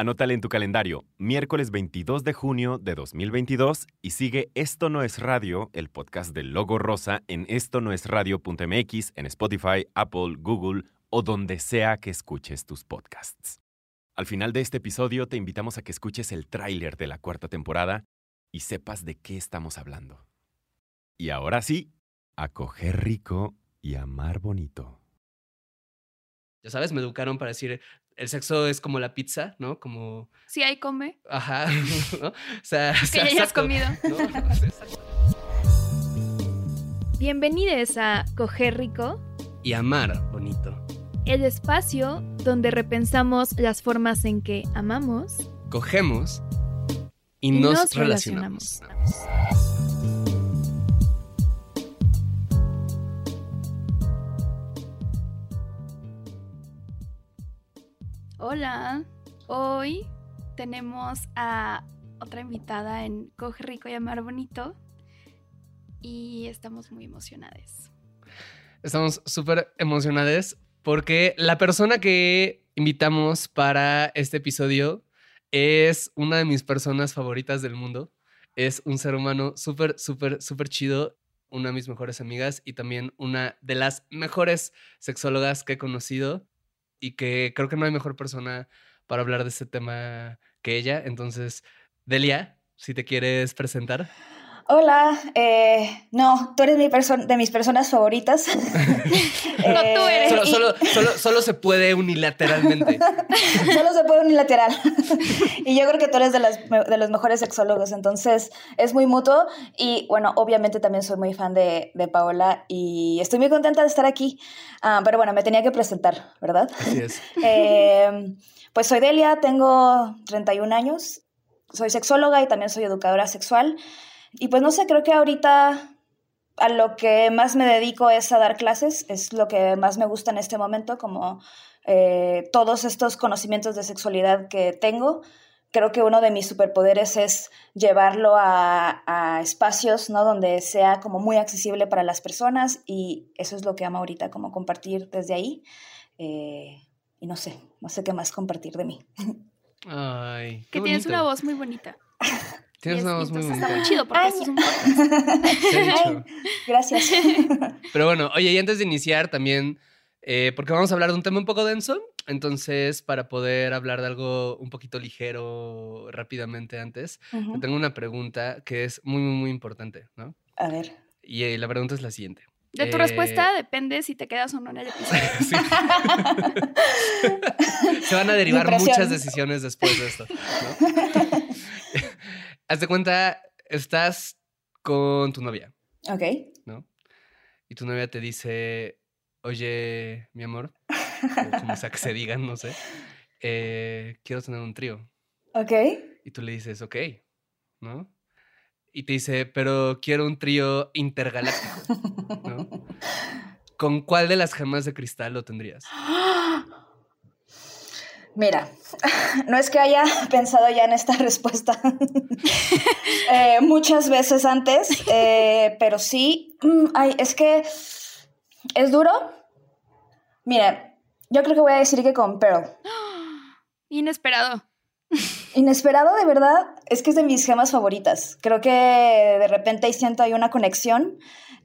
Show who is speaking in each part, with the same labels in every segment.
Speaker 1: Anótale en tu calendario, miércoles 22 de junio de 2022 y sigue Esto no es radio, el podcast del Logo Rosa en esto no es radio.mx, en Spotify, Apple, Google o donde sea que escuches tus podcasts. Al final de este episodio te invitamos a que escuches el tráiler de la cuarta temporada y sepas de qué estamos hablando. Y ahora sí, a coger rico y amar bonito.
Speaker 2: Ya sabes, me educaron para decir, el sexo es como la pizza, ¿no? Como...
Speaker 3: Sí, ahí come.
Speaker 2: Ajá. ¿no? O sea,
Speaker 3: que ya hayas comido. Bienvenidos a Coger Rico.
Speaker 2: Y amar bonito.
Speaker 3: El espacio donde repensamos las formas en que amamos.
Speaker 2: Cogemos. Y, nos, relacionamos.
Speaker 3: Hola, hoy tenemos a otra invitada en Coge Rico y Amar Bonito y estamos muy emocionadas.
Speaker 2: Estamos súper emocionadas porque la persona que invitamos para este episodio es una de mis personas favoritas del mundo. Es un ser humano súper, súper, súper chido, una de mis mejores amigas y también una de las mejores sexólogas que he conocido y que creo que no hay mejor persona para hablar de este tema que ella. Entonces, Delia, si te quieres presentar.
Speaker 4: Hola, eh, no, tú eres mi de mis personas favoritas.
Speaker 3: no, tú eres.
Speaker 2: Solo, solo, solo, se puede unilateralmente.
Speaker 4: solo se puede unilateral. y yo creo que tú eres de, las, de los mejores sexólogos, entonces es muy mutuo. Y bueno, obviamente también soy muy fan de, de Paola y estoy muy contenta de estar aquí. Ah, pero bueno, me tenía que presentar, ¿verdad?
Speaker 2: Así es.
Speaker 4: Eh, pues soy Delia, tengo 31 años, soy sexóloga y también soy educadora sexual. Y pues no sé, creo que ahorita a lo que más me dedico es a dar clases, es lo que más me gusta en este momento, como eh, todos estos conocimientos de sexualidad que tengo. Creo que uno de mis superpoderes es llevarlo a, espacios ¿no? donde sea como muy accesible para las personas y eso es lo que amo ahorita, como compartir desde ahí. Eh, y no sé, no sé qué más compartir de mí.
Speaker 2: Ay,
Speaker 3: que tienes una voz muy bonita.
Speaker 2: Tienes una voz muy bonita.
Speaker 3: Está muy chido porque es un
Speaker 4: Gracias.
Speaker 2: Pero bueno, oye, y antes de iniciar también, eh, porque vamos a hablar de un tema un poco denso, entonces para poder hablar de algo un poquito ligero rápidamente antes, tengo una pregunta que es muy, muy, muy importante, ¿no?
Speaker 4: A ver.
Speaker 2: Y eh, la pregunta es la siguiente.
Speaker 3: De tu respuesta eh, depende si te quedas o no en el episodio.
Speaker 2: Se van a derivar muchas decisiones después de esto. ¿no? Haz de cuenta, estás con tu novia.
Speaker 4: Ok.
Speaker 2: ¿No? Y tu novia te dice, oye, mi amor, o como sea que se digan, no sé, eh, quiero tener un trío.
Speaker 4: Ok.
Speaker 2: Y tú le dices, ok, ¿no? Y te dice, pero quiero un trío intergaláctico, ¿no? ¿Con cuál de las gemas de cristal lo tendrías?
Speaker 4: Mira, no es que haya pensado ya en esta respuesta eh, muchas veces antes, eh, pero sí, mm, ay, es que es duro. Mira, yo creo que voy a decir que con Pearl.
Speaker 3: Inesperado.
Speaker 4: Inesperado, de verdad. Es que es de mis gemas favoritas. Creo que de repente ahí siento hay una conexión.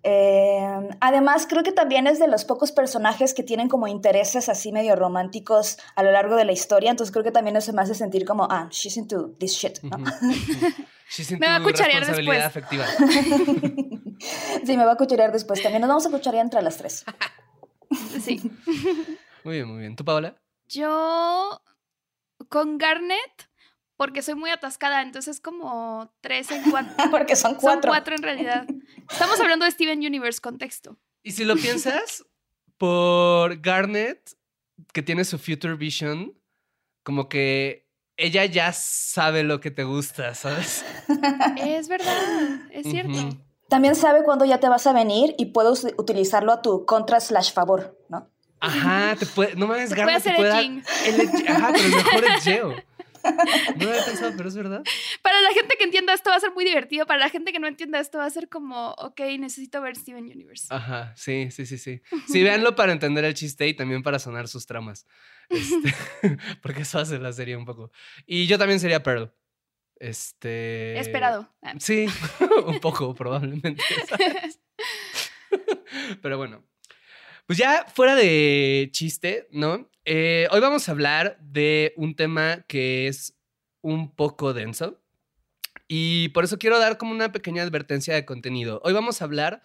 Speaker 4: Eh, además, creo que también es de los pocos personajes que tienen como intereses así medio románticos a lo largo de la historia. Entonces creo que también eso me hace sentir como, ah, she's into this shit. ¿no?
Speaker 2: She's into
Speaker 3: Me va a cucharear después.
Speaker 2: afectiva.
Speaker 4: sí, me va a cucharear después. También nos vamos a cucharear entre las tres.
Speaker 3: Sí.
Speaker 2: Muy bien, muy bien. ¿Tú, Paola?
Speaker 3: Yo con Garnet, porque soy muy atascada, entonces como tres en cuatro.
Speaker 4: Porque son
Speaker 3: Son
Speaker 4: cuatro.
Speaker 3: cuatro en realidad. Estamos hablando de Steven Universe, contexto.
Speaker 2: Y si lo piensas, por Garnet, que tiene su Future Vision, como que ella ya sabe lo que te gusta, ¿sabes?
Speaker 3: Es verdad, es cierto.
Speaker 4: También sabe cuándo ya te vas a venir y puedes utilizarlo a tu contra slash favor, ¿no?
Speaker 2: Ajá, te puede. No mames,
Speaker 3: Te
Speaker 2: Garnet
Speaker 3: puede
Speaker 2: te
Speaker 3: hacer
Speaker 2: puede dar.
Speaker 3: edging.
Speaker 2: el edge- Ajá, pero el mejor edgeo. No lo había pensado, pero es verdad.
Speaker 3: Para la gente que entienda esto va a ser muy divertido. Para la gente que no entienda esto va a ser como, ok, necesito ver Steven Universe.
Speaker 2: Ajá, sí, sí, sí, sí. Sí, véanlo para entender el chiste y también para sonar sus tramas. Este, porque eso hace la serie un poco. Y yo también sería Pearl. Este.
Speaker 3: Esperado. Ah.
Speaker 2: Sí, un poco, probablemente. ¿sabes? Pero bueno. Pues ya fuera de chiste, ¿no? Eh, hoy vamos a hablar de un tema que es un poco denso. Y por eso quiero dar como una pequeña advertencia de contenido. Hoy vamos a hablar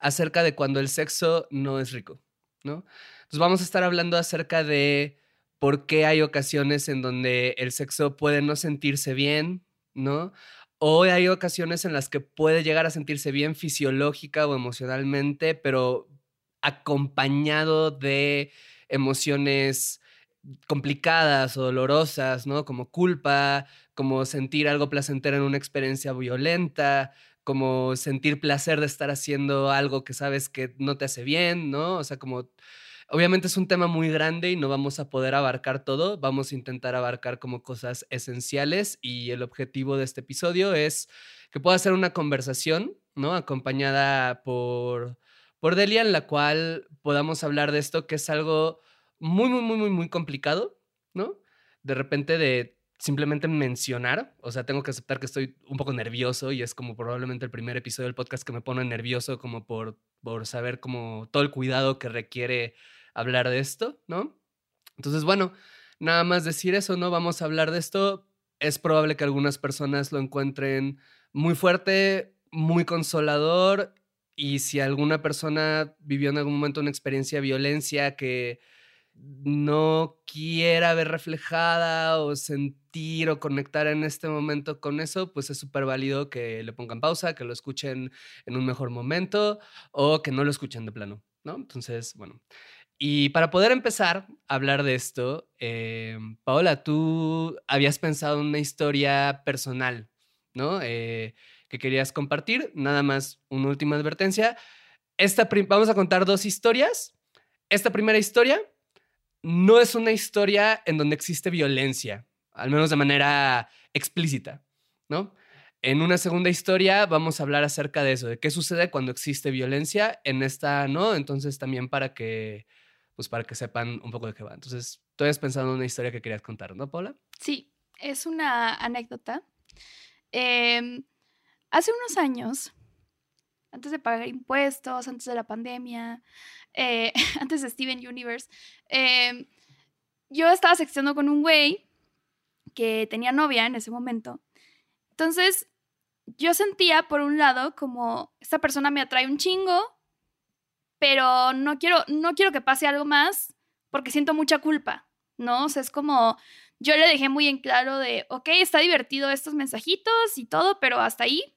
Speaker 2: acerca de cuando el sexo no es rico, ¿no? Entonces vamos a estar hablando acerca de por qué hay ocasiones en donde el sexo puede no sentirse bien, ¿no? O hay ocasiones en las que puede llegar a sentirse bien fisiológica o emocionalmente, pero acompañado de emociones complicadas o dolorosas, ¿no? Como culpa, como sentir algo placentero en una experiencia violenta, como sentir placer de estar haciendo algo que sabes que no te hace bien, ¿no? O sea, como obviamente es un tema muy grande y no vamos a poder abarcar todo, vamos a intentar abarcar como cosas esenciales y el objetivo de este episodio es que pueda ser una conversación, ¿no? Acompañada por por Delia en la cual podamos hablar de esto que es algo muy muy muy muy muy complicado, ¿no? De repente de simplemente mencionar, o sea, tengo que aceptar que estoy un poco nervioso y es como probablemente el primer episodio del podcast que me pone nervioso como por, por saber como todo el cuidado que requiere hablar de esto, ¿no? Entonces, bueno, nada más decir eso, ¿no? Vamos a hablar de esto. Es probable que algunas personas lo encuentren muy fuerte, muy consolador y si alguna persona vivió en algún momento una experiencia de violencia que no quiera ver reflejada o sentir o conectar en este momento con eso, pues es súper válido que le pongan pausa, que lo escuchen en un mejor momento o que no lo escuchen de plano, ¿no? Entonces, bueno. Y para poder empezar a hablar de esto, eh, Paola, tú habías pensado en una historia personal, ¿no? Eh, que querías compartir. Nada más una última advertencia. Esta vamos a contar dos historias. Esta primera historia no es una historia en donde existe violencia, al menos de manera explícita, ¿no? En una segunda historia vamos a hablar acerca de eso, de qué sucede cuando existe violencia. En esta no, entonces también para que, pues para que sepan un poco de qué va. Entonces, tú habías pensado en una historia que querías contar, ¿no, Paula?
Speaker 3: Sí, es una anécdota. Em, hace unos años, antes de pagar impuestos, antes de la pandemia, eh, antes de Steven Universe, em, yo estaba sexteando con un güey que tenía novia en ese momento. Entonces, yo sentía, por un lado, como esta persona me atrae un chingo, pero no quiero, no quiero que pase algo más porque siento mucha culpa, ¿no? O sea, es como, yo le dejé muy en claro de, ok, está divertido estos mensajitos y todo, pero hasta ahí.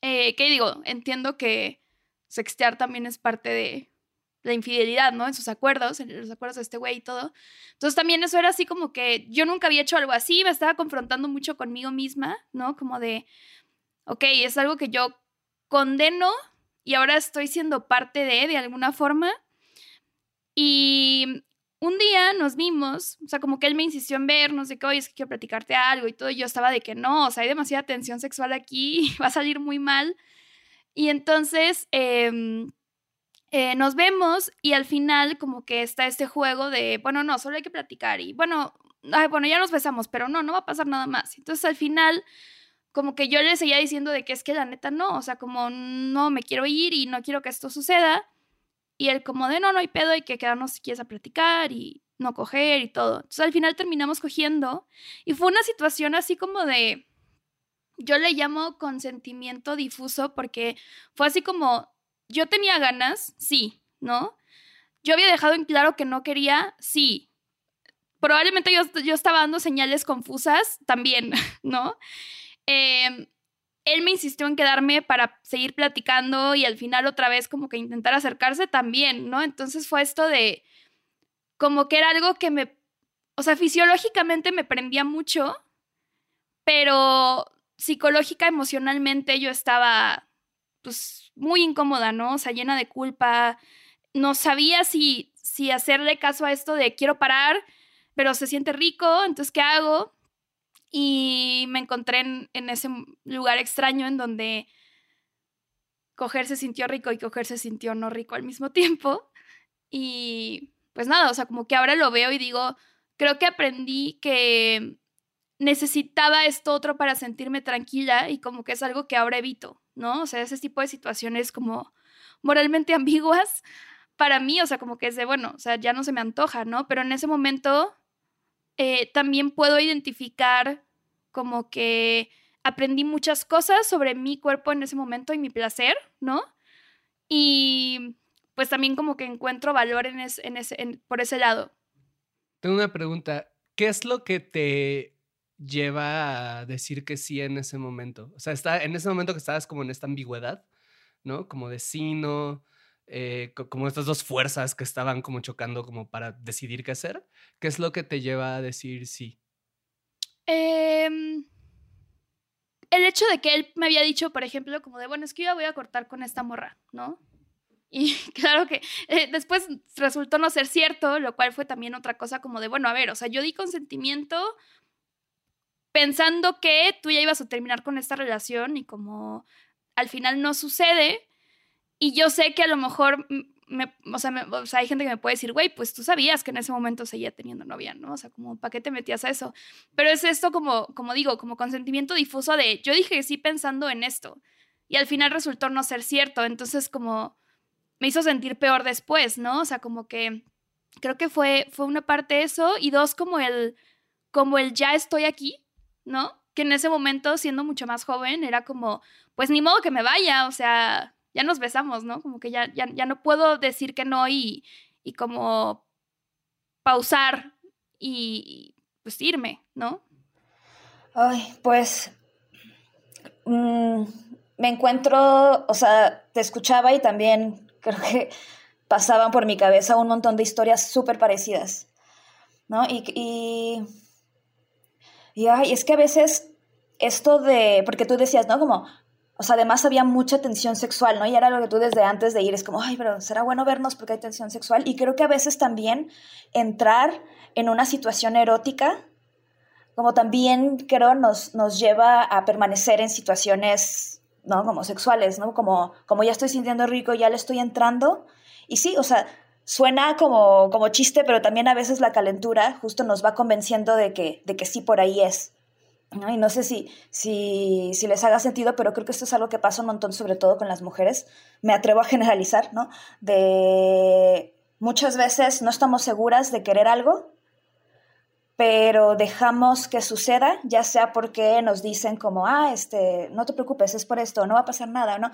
Speaker 3: Eh, ¿Qué digo? Entiendo que sextear también es parte de la infidelidad, ¿no? En sus acuerdos, en los acuerdos de este güey y todo. Entonces también eso era así como que yo nunca había hecho algo así, me estaba confrontando mucho conmigo misma, ¿no? Como de, ok, es algo que yo condeno y ahora estoy siendo parte de, de alguna forma. Y un día nos vimos, o sea, como que él me insistió en vernos, de que, oye, es que quiero platicarte algo y todo, y yo estaba de que no, o sea, hay demasiada tensión sexual aquí, va a salir muy mal. Y entonces em, eh, nos vemos y al final como que está este juego de, bueno, no, solo hay que platicar y bueno, ay, bueno, ya nos besamos, pero no, no va a pasar nada más. Entonces al final, como que yo le seguía diciendo de que es que la neta no, o sea, como no me quiero ir y no quiero que esto suceda. Y él como de no, no hay pedo, hay que quedarnos si quieres a platicar y no coger y todo. Entonces al final terminamos cogiendo y fue una situación así como de, yo le llamo consentimiento difuso porque fue así como, yo tenía ganas, sí, ¿no? Yo había dejado en claro que no quería, sí. Probablemente yo, yo estaba dando señales confusas también, ¿no? Em, él me insistió en quedarme para seguir platicando y al final otra vez como que intentar acercarse también, ¿no? Entonces fue esto de como que era algo que me, o sea, fisiológicamente me prendía mucho, pero psicológica, emocionalmente yo estaba pues muy incómoda, ¿no? O sea, llena de culpa, no sabía si, si hacerle caso a esto de quiero parar, pero se siente rico, entonces ¿qué hago? Y me encontré en, ese lugar extraño en donde coger se sintió rico y coger se sintió no rico al mismo tiempo. Y pues nada, o sea, como que ahora lo veo y digo, creo que aprendí que necesitaba esto otro para sentirme tranquila y como que es algo que ahora evito, ¿no? O sea, ese tipo de situaciones como moralmente ambiguas para mí, o sea, como que es de, bueno, o sea, ya no se me antoja, ¿no? Pero en ese momento eh, también puedo identificar como que aprendí muchas cosas sobre mi cuerpo en ese momento y mi placer, ¿no? Y pues también como que encuentro valor en, ese, por ese lado.
Speaker 2: Tengo una pregunta. ¿Qué es lo que te lleva a decir que sí en ese momento? O sea, está, en ese momento que estabas como en esta ambigüedad, ¿no? Como de sí, no, eh, como estas dos fuerzas que estaban como chocando como para decidir qué hacer. ¿Qué es lo que te lleva a decir sí?
Speaker 3: Em, el hecho de que él me había dicho, por ejemplo, como de, bueno, es que yo voy a cortar con esta morra, ¿no? Y claro que eh, después resultó no ser cierto, lo cual fue también otra cosa como de, bueno, a ver, o sea, yo di consentimiento pensando que tú ya ibas a terminar con esta relación y como al final no sucede. Y yo sé que a lo mejor, me, o, sea, sea, hay gente que me puede decir, güey, pues tú sabías que en ese momento seguía teniendo novia, ¿no? O sea, como, ¿para qué te metías a eso? Pero es esto como, como digo, como consentimiento difuso de, yo dije sí pensando en esto. Y al final resultó no ser cierto. Entonces, como me hizo sentir peor después, ¿no? O sea, como que creo que fue, fue una parte eso y dos, como el, como el ya estoy aquí, ¿no? Que en ese momento, siendo mucho más joven, era como, pues ni modo que me vaya, o sea, ya nos besamos, ¿no? Como que ya, ya, ya no puedo decir que no y, y como pausar y, pues irme, ¿no?
Speaker 4: Ay, pues mm, me encuentro, o sea, te escuchaba y también creo que pasaban por mi cabeza un montón de historias súper parecidas, ¿no? Y, y, y ay, es que a veces esto de, porque tú decías, ¿no? Como, o sea, además había mucha tensión sexual, ¿no? Y era lo que tú desde antes de ir es como, ay, pero será bueno vernos porque hay tensión sexual. Y creo que a veces también entrar en una situación erótica, como también creo nos, nos lleva a permanecer en situaciones ¿no? Como sexuales, ¿no? Como, como ya estoy sintiendo rico, ya le estoy entrando. Y sí, o sea, suena como, como chiste, pero también a veces la calentura justo nos va convenciendo de que, de que sí por ahí es. ¿No? Y no sé si, si, si les haga sentido, pero creo que esto es algo que pasa un montón, sobre todo con las mujeres. Me atrevo a generalizar, ¿no? De muchas veces no estamos seguras de querer algo pero dejamos que suceda, ya sea porque nos dicen como, ah, este, no te preocupes, es por esto, no va a pasar nada, ¿no?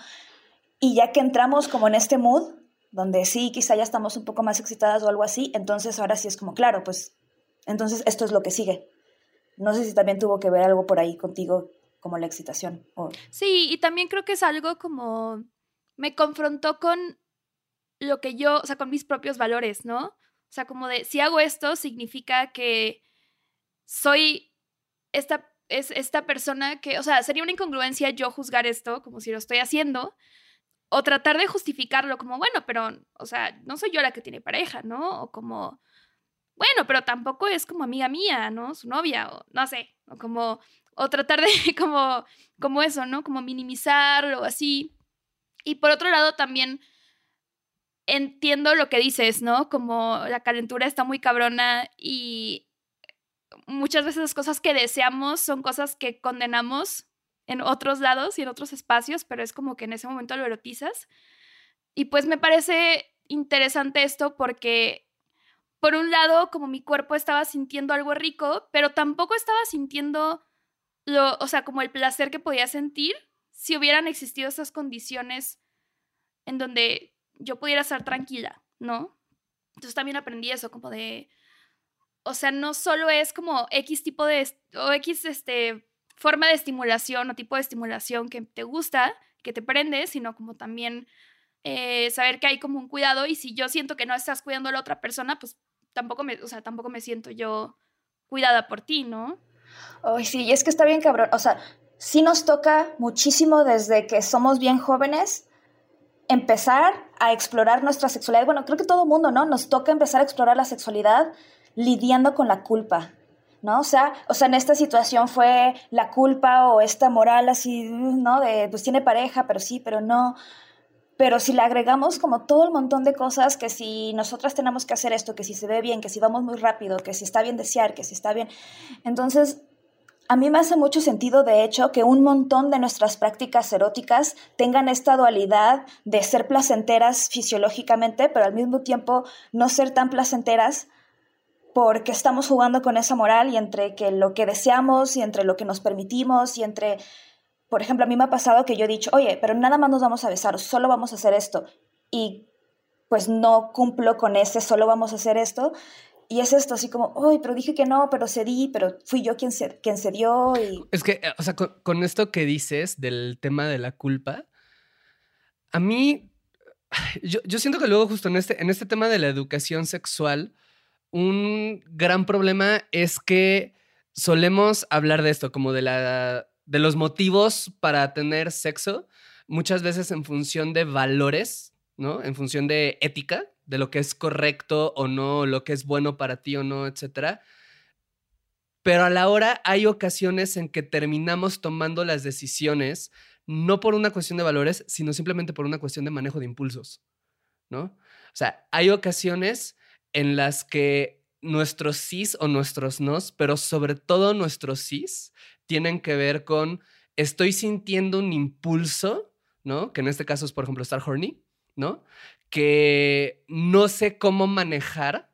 Speaker 4: Y ya que entramos como en este mood, donde sí, quizá ya estamos un poco más excitadas o algo así, entonces ahora sí es como, claro, pues, entonces esto es lo que sigue. No sé si también tuvo que ver algo por ahí contigo, como la excitación.
Speaker 3: Sí, y también creo que es algo como, me confrontó con lo que yo, o sea, con mis propios valores, ¿no? O sea, como de, si hago esto, significa que soy esta, es esta persona que, o sea, sería una incongruencia yo juzgar esto como si lo estoy haciendo, o tratar de justificarlo como, bueno, pero, o sea, no soy yo la que tiene pareja, ¿no? O como, bueno, pero tampoco es como amiga mía, ¿no? Su novia, o no sé, o como, o tratar de como, como eso, ¿no? Como minimizarlo, así. Y por otro lado también entiendo lo que dices, ¿no? Como la calentura está muy cabrona y muchas veces las cosas que deseamos son cosas que condenamos en otros lados y en otros espacios, pero es como que en ese momento lo erotizas. Y pues me parece interesante esto porque, por un lado, como mi cuerpo estaba sintiendo algo rico, pero tampoco estaba sintiendo lo, o sea, como el placer que podía sentir si hubieran existido esas condiciones en donde yo pudiera estar tranquila, ¿no? Entonces también aprendí eso, como de, o sea, no solo es como X tipo de, o X este, forma de estimulación o tipo de estimulación que te gusta, que te prende, sino como también eh, saber que hay como un cuidado y si yo siento que no estás cuidando a la otra persona, pues tampoco me, o sea, tampoco me siento yo cuidada por ti, ¿no?
Speaker 4: Ay, sí, y es que está bien cabrón, o sea, sí nos toca muchísimo desde que somos bien jóvenes empezar a explorar nuestra sexualidad. Bueno, creo que todo mundo, ¿no? Nos toca empezar a explorar la sexualidad lidiando con la culpa, ¿no? O sea, o sea, en esta situación fue la culpa o esta moral así, ¿no? De, pues tiene pareja, pero sí, pero no. Pero si le agregamos como todo el montón de cosas, que si nosotras tenemos que hacer esto, que si se ve bien, que si vamos muy rápido, que si está bien desear, que si está bien. Entonces, a mí me hace mucho sentido, de hecho, que un montón de nuestras prácticas eróticas tengan esta dualidad de ser placenteras fisiológicamente, pero al mismo tiempo no ser tan placenteras porque estamos jugando con esa moral y entre que lo que deseamos y entre lo que nos permitimos y entre, por ejemplo, a mí me ha pasado que yo he dicho, oye, pero nada más nos vamos a besar, solo vamos a hacer esto. Y pues no cumplo con ese, solo vamos a hacer esto. Y es esto, así como, uy, pero dije que no, pero cedí, pero fui yo quien, se, quien cedió. Y...
Speaker 2: Es que, o sea, con, esto que dices del tema de la culpa, a mí, yo, yo, siento que luego justo en este, en este tema de la educación sexual, un gran problema es que solemos hablar de esto, como de, la, de los motivos para tener sexo, muchas veces en función de valores, ¿no? En función de ética de lo que es correcto o no, lo que es bueno para ti o no, etcétera. Pero a la hora hay ocasiones en que terminamos tomando las decisiones no por una cuestión de valores, sino simplemente por una cuestión de manejo de impulsos, ¿no? O sea, hay ocasiones en las que nuestros sís o nuestros nos, pero sobre todo nuestros sís, tienen que ver con estoy sintiendo un impulso, ¿no? Que en este caso es, por ejemplo, estar horny, ¿no? que no sé cómo manejar,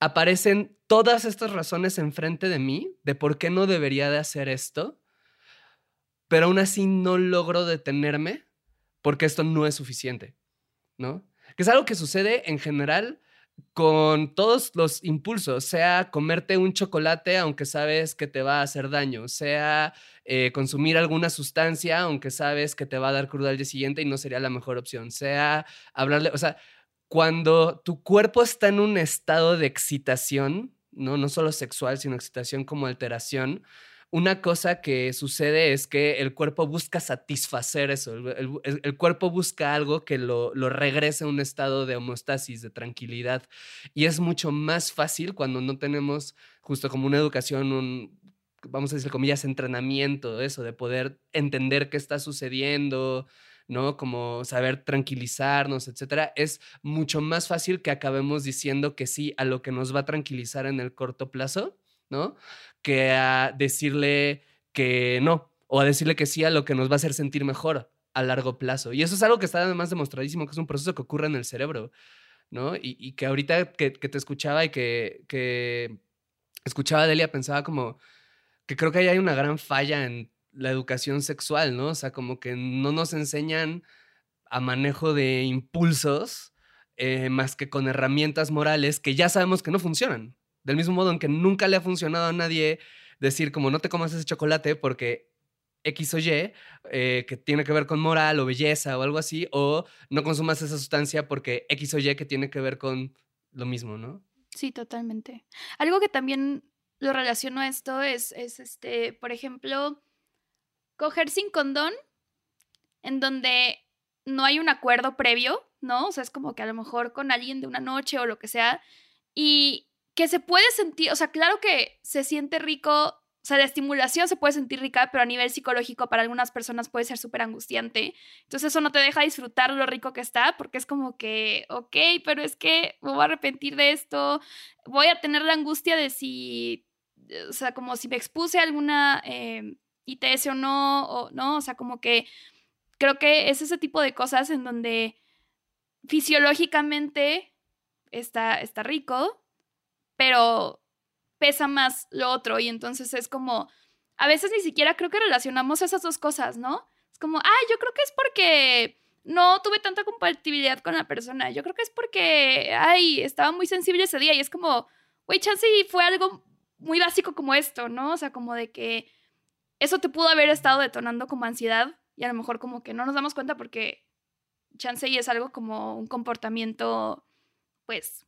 Speaker 2: aparecen todas estas razones enfrente de mí de por qué no debería de hacer esto, pero aún así no logro detenerme porque esto no es suficiente, ¿no? Que es algo que sucede en general con todos los impulsos, sea comerte un chocolate aunque sabes que te va a hacer daño, sea eh, consumir alguna sustancia aunque sabes que te va a dar cruda al día siguiente y no sería la mejor opción, sea hablarle, o sea, cuando tu cuerpo está en un estado de excitación, no, no solo sexual, sino excitación como alteración, una cosa que sucede es que el cuerpo busca satisfacer eso, el, cuerpo busca algo que lo, lo, regrese a un estado de homeostasis, de tranquilidad. Y es mucho más fácil cuando no tenemos justo como una educación, un, vamos a decir comillas, entrenamiento, eso, de poder entender qué está sucediendo, ¿no? Como saber tranquilizarnos, etcétera, es mucho más fácil que acabemos diciendo que sí a lo que nos va a tranquilizar en el corto plazo ¿no? Que a decirle que no, o a decirle que sí a lo que nos va a hacer sentir mejor a largo plazo. Y eso es algo que está además demostradísimo, que es un proceso que ocurre en el cerebro, ¿no? Y, que ahorita que, te escuchaba y que, que escuchaba a Delia, pensaba como que creo que ahí hay una gran falla en la educación sexual, ¿no? O sea, como que no nos enseñan a manejo de impulsos eh, más que con herramientas morales que ya sabemos que no funcionan, del mismo modo en que nunca le ha funcionado a nadie decir como no te comas ese chocolate porque X o Y, eh, que tiene que ver con moral o belleza o algo así, o no consumas esa sustancia porque X o Y que tiene que ver con lo mismo, ¿no?
Speaker 3: Sí, totalmente. Algo que también lo relaciono a esto es, es este, por ejemplo, coger sin condón en donde no hay un acuerdo previo, ¿no? O sea, es como que a lo mejor con alguien de una noche o lo que sea, y, que se puede sentir, o sea, claro que se siente rico, o sea, de estimulación se puede sentir rica, pero a nivel psicológico para algunas personas puede ser súper angustiante. Entonces eso no te deja disfrutar lo rico que está, porque es como que, ok, pero es que me voy a arrepentir de esto, voy a tener la angustia de si o sea, como si me expuse a alguna eh, ITS o no, o no, o sea, como que creo que es ese tipo de cosas en donde fisiológicamente está, está rico, pero pesa más lo otro y entonces es como, a veces ni siquiera creo que relacionamos esas dos cosas, ¿no? Es como, ay, yo creo que es porque no tuve tanta compatibilidad con la persona, yo creo que es porque, ay, estaba muy sensible ese día y es como, güey, chance fue algo muy básico como esto, ¿no? O sea, como de que eso te pudo haber estado detonando como ansiedad y a lo mejor como que no nos damos cuenta porque chance es algo como un comportamiento, pues,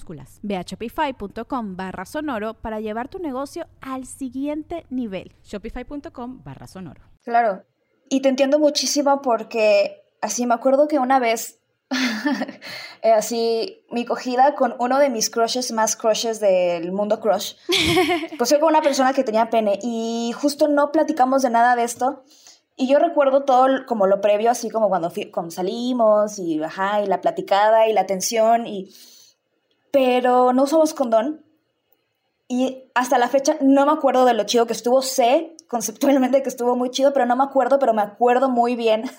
Speaker 5: Ve a shopify.com barra sonoro para llevar tu negocio al siguiente nivel. Shopify.com barra sonoro.
Speaker 4: Claro, y te entiendo muchísimo porque así me acuerdo que una vez, eh, así, mi cogida con uno de mis crushes más crushes del mundo crush, pues fue con una persona que tenía pene y justo no platicamos de nada de esto. Y yo recuerdo todo como lo previo, así como cuando, cuando salimos y, ajá, y la platicada y la tensión y pero no usamos condón. Y hasta la fecha no me acuerdo de lo chido que estuvo. Sé conceptualmente que estuvo muy chido, pero no me acuerdo, pero me acuerdo muy bien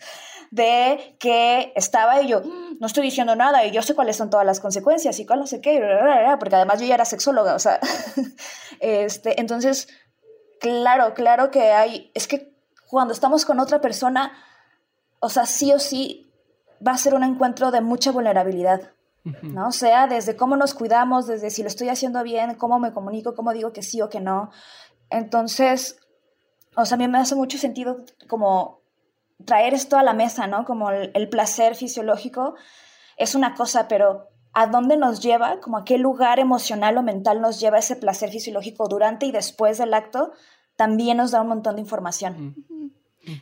Speaker 4: de que estaba y yo no estoy diciendo nada y yo sé cuáles son todas las consecuencias y cuál no sé qué, porque además yo ya era sexóloga, o sea, este, entonces, claro, claro que hay, es que cuando estamos con otra persona, o sea, sí o sí va a ser un encuentro de mucha vulnerabilidad. ¿No? O sea, desde cómo nos cuidamos, desde si lo estoy haciendo bien, cómo me comunico, cómo digo que sí o que no. Entonces, o sea, a mí me hace mucho sentido como traer esto a la mesa, ¿no? Como el, placer fisiológico es una cosa, pero ¿a dónde nos lleva? Como a qué lugar emocional o mental nos lleva ese placer fisiológico durante y después del acto, también nos da un montón de información.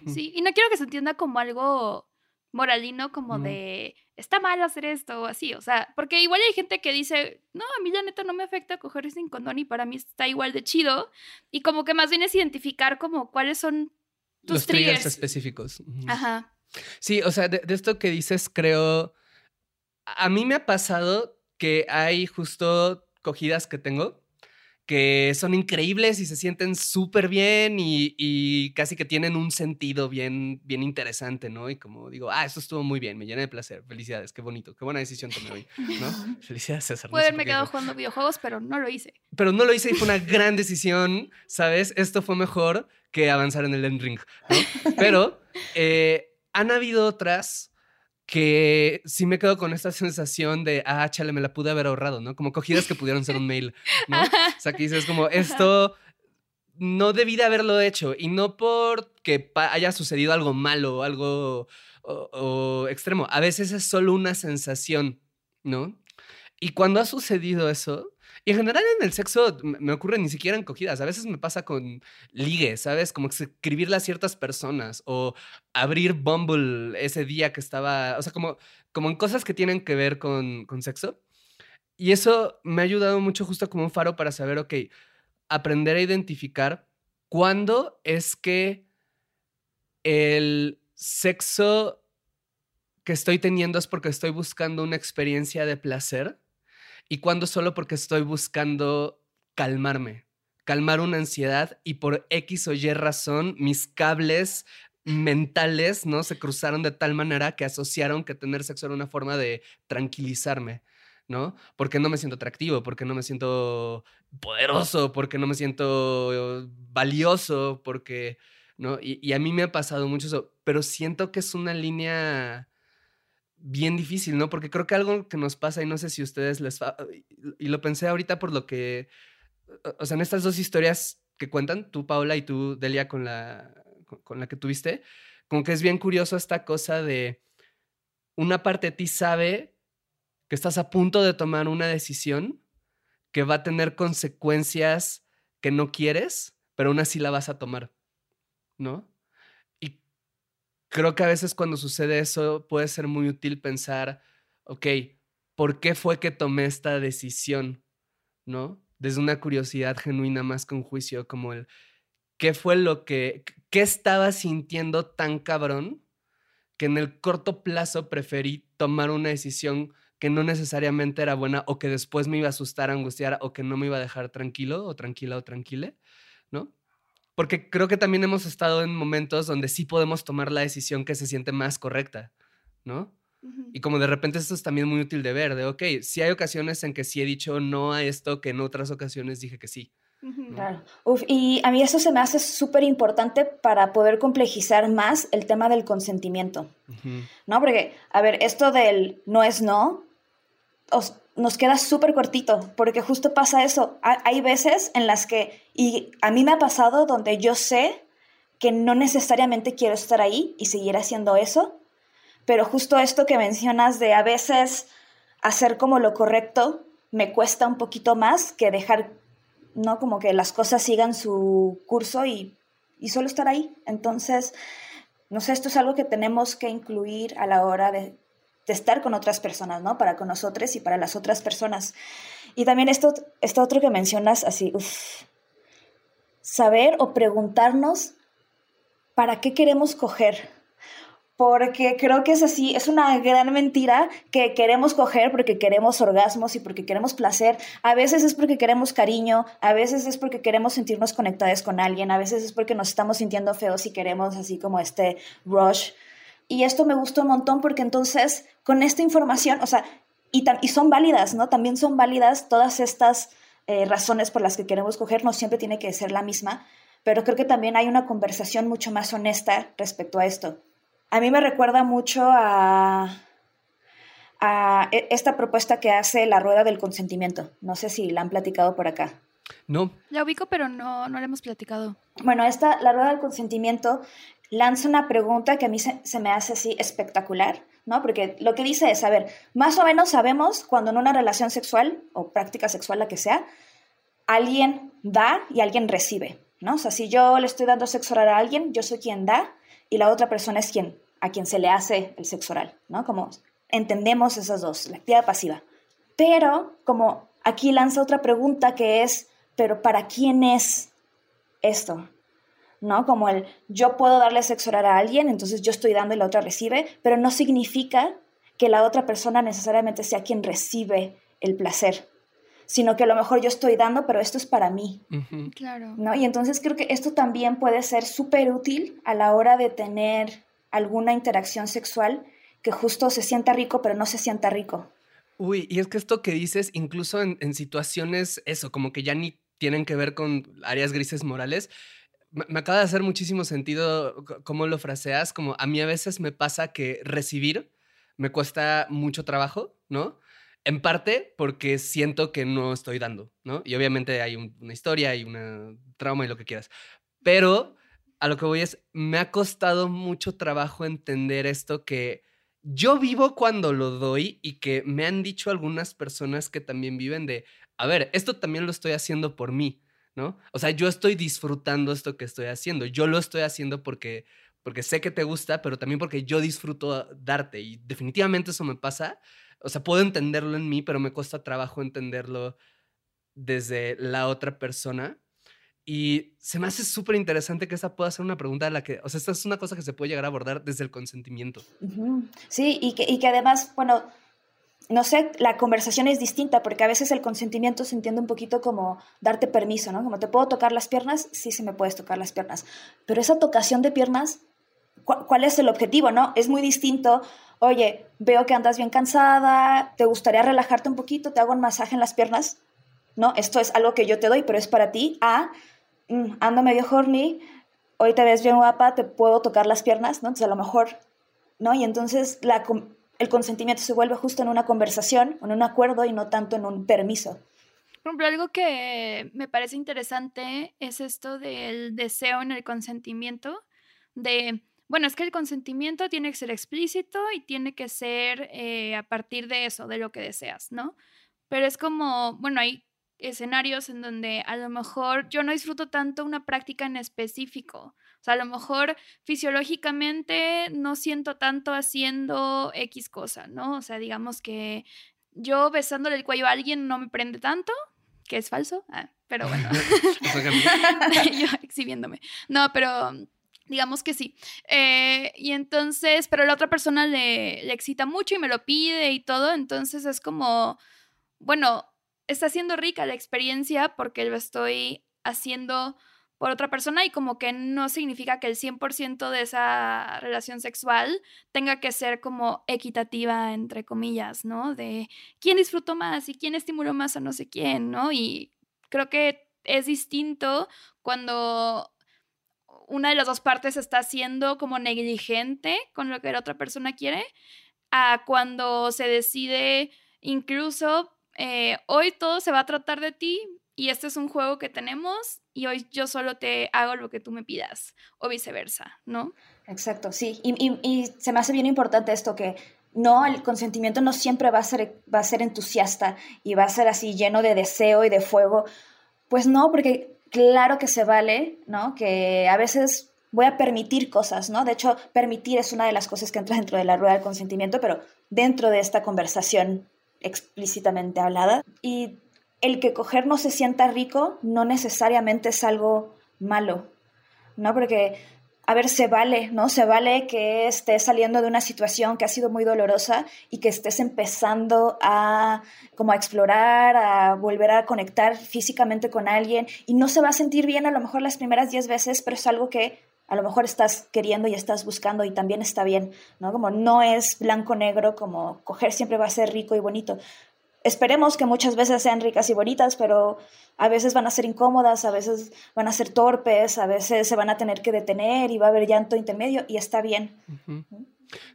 Speaker 3: Sí, y no quiero que se entienda como algo moralino, como de está mal hacer esto o así, o sea, porque igual hay gente que dice, no, a mí la neta no me afecta coger sin condón y para mí está igual de chido, y como que más bien es identificar como cuáles son tus
Speaker 2: Los triggers, específicos. Ajá. Sí, o sea, de, esto que dices, creo, a mí me ha pasado que hay justo cogidas que tengo que son increíbles y se sienten súper bien y, casi que tienen un sentido bien, bien interesante, ¿no? Y como digo, ah, eso estuvo muy bien, me llena de placer, felicidades, qué bonito, qué buena decisión tomé hoy, ¿no? Felicidades, César.
Speaker 3: Puede haberme quedado jugando videojuegos, pero no lo hice.
Speaker 2: Pero no lo hice y fue una gran decisión, ¿sabes? Esto fue mejor que avanzar en el end ring, ¿no? Pero eh, han habido otras que sí me quedo con esta sensación de, ah, chale, me la pude haber ahorrado, ¿no? Como cogidas que pudieron ser un mail, ¿no? O sea, que dices como, esto no debí de haberlo hecho y no porque haya sucedido algo malo, algo o extremo. A veces es solo una sensación, ¿no? Y cuando ha sucedido eso, y en general en el sexo me ocurre ni siquiera en cogidas. A veces me pasa con ligue, ¿sabes? Como escribirle a ciertas personas o abrir Bumble ese día que estaba. O sea, como, como en cosas que tienen que ver con, con sexo. Y eso me ha ayudado mucho justo como un faro para saber, ok, aprender a identificar cuándo es que el sexo que estoy teniendo es porque estoy buscando una experiencia de placer y cuando solo porque estoy buscando calmarme, calmar una ansiedad y por X o Y razón mis cables mentales, ¿no? Se cruzaron de tal manera que asociaron que tener sexo era una forma de tranquilizarme, ¿no? Porque no me siento atractivo, porque no me siento poderoso, porque no me siento valioso, porque, ¿no? Y, y a mí me ha pasado mucho eso, pero siento que es una línea bien difícil, ¿no? Porque creo que algo que nos pasa, y no sé si ustedes les... Y lo pensé ahorita por lo que... O sea, en estas dos historias que cuentan, tú, Paula, y tú, Delia, con la, con la que tuviste, como que es bien curioso esta cosa de una parte de ti sabe que estás a punto de tomar una decisión que va a tener consecuencias que no quieres, pero aún así la vas a tomar, ¿no? Creo que a veces cuando sucede eso puede ser muy útil pensar, ok, ¿por qué fue que tomé esta decisión? ¿No? Desde una curiosidad genuina más que un juicio, como el, ¿qué fue lo que, qué estaba sintiendo tan cabrón que en el corto plazo preferí tomar una decisión que no necesariamente era buena o que después me iba a asustar, angustiar o que no me iba a dejar tranquilo o tranquila o tranquile. Porque creo que también hemos estado en momentos donde sí podemos tomar la decisión que se siente más correcta, ¿no? Y como de repente esto es también muy útil de ver, de, ok, sí hay ocasiones en que sí he dicho no a esto que en otras ocasiones dije que sí.
Speaker 4: Claro. y a mí eso se me hace súper importante para poder complejizar más el tema del consentimiento. ¿No? Porque, a ver, esto del no es no, nos queda súper cortito, porque justo pasa eso. Hay veces en las que, y a mí me ha pasado donde yo sé que no necesariamente quiero estar ahí y seguir haciendo eso, pero justo esto que mencionas de a veces hacer como lo correcto me cuesta un poquito más que dejar, ¿no? Como que las cosas sigan su curso y, y solo estar ahí. Entonces, no sé, esto es algo que tenemos que incluir a la hora de de estar con otras personas, ¿no? Para con nosotros y para las otras personas. Y también esto, esto otro que mencionas, así, saber o preguntarnos para qué queremos coger. Porque creo que es así, es una gran mentira que queremos coger porque queremos orgasmos y porque queremos placer. A veces es porque queremos cariño, a veces es porque queremos sentirnos conectados con alguien, a veces es porque nos estamos sintiendo feos y queremos así como este rush y esto me gustó un montón porque entonces con esta información, o sea, y, y son válidas, ¿no? También son válidas todas estas eh, razones por las que queremos coger, no siempre tiene que ser la misma, pero creo que también hay una conversación mucho más honesta respecto a esto. A mí me recuerda mucho a, a e, esta propuesta que hace la rueda del consentimiento. No sé si la han platicado por acá.
Speaker 2: No.
Speaker 3: La ubico, pero no, no la hemos platicado.
Speaker 4: Bueno, esta, la rueda del consentimiento lanza una pregunta que a mí se, me hace así espectacular, ¿no? Porque lo que dice es, a ver, más o menos sabemos cuando en una relación sexual o práctica sexual, la que sea, alguien da y alguien recibe, ¿no? O sea, si yo le estoy dando sexo oral a alguien, yo soy quien da y la otra persona es quien, a quien se le hace el sexo oral, ¿no? Como entendemos esas dos, la actividad pasiva. Pero como aquí lanza otra pregunta que es, pero ¿para quién es esto? ¿No? Como el yo puedo darle sexo oral a alguien, entonces yo estoy dando y la otra recibe, pero no significa que la otra persona necesariamente sea quien recibe el placer, sino que a lo mejor yo estoy dando, pero esto es para mí.
Speaker 3: Claro.
Speaker 4: ¿no? Y entonces creo que esto también puede ser súper útil a la hora de tener alguna interacción sexual que justo se sienta rico, pero no se sienta rico.
Speaker 2: Uy, y es que esto que dices, incluso en, en situaciones, eso, como que ya ni tienen que ver con áreas grises morales, me acaba de hacer muchísimo sentido cómo lo fraseas, como a mí a veces me pasa que recibir me cuesta mucho trabajo, ¿no? En parte porque siento que no estoy dando, ¿no? Y obviamente hay una historia y una trauma y lo que quieras. Pero a lo que voy es, me ha costado mucho trabajo entender esto que yo vivo cuando lo doy y que me han dicho algunas personas que también viven de, a ver, esto también lo estoy haciendo por mí, ¿no? O sea, yo estoy disfrutando esto que estoy haciendo. Yo lo estoy haciendo porque, porque sé que te gusta, pero también porque yo disfruto darte. Y definitivamente eso me pasa. O sea, puedo entenderlo en mí, pero me cuesta trabajo entenderlo desde la otra persona. Y se me hace súper interesante que esa pueda ser una pregunta a la que, o sea, esta es una cosa que se puede llegar a abordar desde el consentimiento.
Speaker 4: Sí, y que, y que además, bueno, no sé, la conversación es distinta porque a veces el consentimiento se entiende un poquito como darte permiso, ¿no? Como te puedo tocar las piernas, sí, sí me puedes tocar las piernas. Pero esa tocación de piernas, ¿cuál es el objetivo, no? Es muy distinto oye, veo que andas bien cansada, ¿te gustaría relajarte un poquito? ¿Te hago un masaje en las piernas? No, esto es algo que yo te doy, pero es para ti. A, mm, ando medio horny, hoy te ves bien guapa, te puedo tocar las piernas, ¿no? Entonces a lo mejor, ¿no? Y entonces la, el consentimiento se vuelve justo en una conversación, en un acuerdo y no tanto en un permiso.
Speaker 3: Por ejemplo, algo que me parece interesante es esto del deseo en el consentimiento, de, bueno, es que el consentimiento tiene que ser explícito y tiene que ser eh, a partir de eso, de lo que deseas, ¿no? Pero es como, bueno, hay escenarios en donde a lo mejor yo no disfruto tanto una práctica en específico. Sea, a lo mejor fisiológicamente no siento tanto haciendo X cosa, ¿no? O sea, digamos que yo besándole el cuello a alguien no me prende tanto, que es falso, ah, pero bueno, yo exhibiéndome. No, pero digamos que sí. Eh, y entonces, pero la otra persona le, le excita mucho y me lo pide y todo, entonces es como, bueno, está siendo rica la experiencia porque lo estoy haciendo por otra persona y como que no significa que el 100% de esa relación sexual tenga que ser como equitativa, entre comillas, ¿no? De quién disfrutó más y quién estimuló más a no sé quién, ¿no? Y creo que es distinto cuando una de las dos partes está siendo como negligente con lo que la otra persona quiere, a cuando se decide incluso eh, hoy todo se va a tratar de ti y este es un juego que tenemos y hoy yo solo te hago lo que tú me pidas o viceversa, ¿no?
Speaker 4: Exacto, sí. Y, se me hace bien importante esto que no, el consentimiento no siempre va a, ser, va a ser entusiasta y va a ser así lleno de deseo y de fuego. Pues no, porque claro que se vale, ¿no? Que a veces voy a permitir cosas, ¿no? De hecho, permitir es una de las cosas que entra dentro de la rueda del consentimiento, pero dentro de esta conversación explícitamente hablada. Y el que coger no se sienta rico no necesariamente es algo malo, ¿no? Porque, a ver, se vale, ¿no? Se vale que estés saliendo de una situación que ha sido muy dolorosa y que estés empezando a como a explorar, a volver a conectar físicamente con alguien y no se va a sentir bien a lo mejor las primeras 10 veces, pero es algo que a lo mejor estás queriendo y estás buscando y también está bien, ¿no? Como no es blanco-negro, como coger siempre va a ser rico y bonito. Esperemos que muchas veces sean ricas y bonitas, pero a veces van a ser incómodas, a veces van a ser torpes, a veces se van a tener que detener y va a haber llanto intermedio y está bien.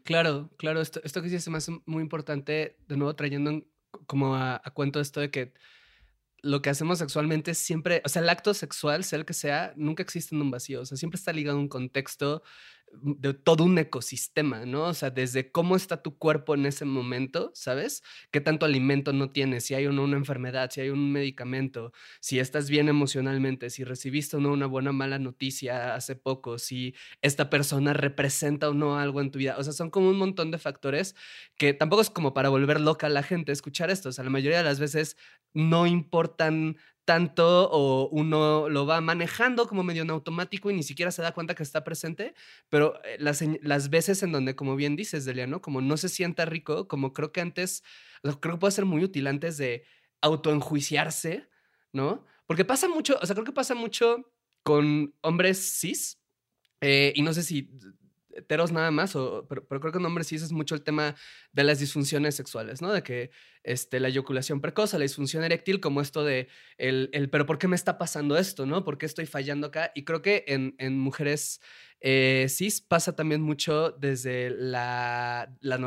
Speaker 2: Claro, claro, esto, esto que sí me hace muy importante, de nuevo trayendo como a, a cuento esto de que lo que hacemos sexualmente siempre, o sea, el acto sexual, sea el que sea, nunca existe en un vacío, o sea, siempre está ligado a un contexto de todo un ecosistema, ¿no? O sea, desde cómo está tu cuerpo en ese momento, ¿sabes? ¿Qué tanto alimento no tienes? Si hay o no una enfermedad, si hay un medicamento, si estás bien emocionalmente, si recibiste o no una buena o mala noticia hace poco, si esta persona representa o no algo en tu vida. O sea, son como un montón de factores que tampoco es como para volver loca a la gente escuchar esto. O sea, la mayoría de las veces no importan tanto o uno lo va manejando como medio en automático y ni siquiera se da cuenta que está presente, pero eh, las, las veces en donde, como bien dices, Delia, ¿no? Como no se sienta rico, como creo que antes, creo que puede ser muy útil antes de autoenjuiciarse, ¿no? Porque pasa mucho, o sea, creo que pasa mucho con hombres cis, eh, y no sé si heteros nada más, o, pero, creo que en hombres sí es mucho el tema de las disfunciones sexuales, ¿no? De que este, la eyaculación precoz, la disfunción eréctil, como esto de el, el, pero ¿por qué me está pasando esto, no? ¿Por qué estoy fallando acá? Y creo que en, en mujeres eh, cis pasa también mucho desde la, la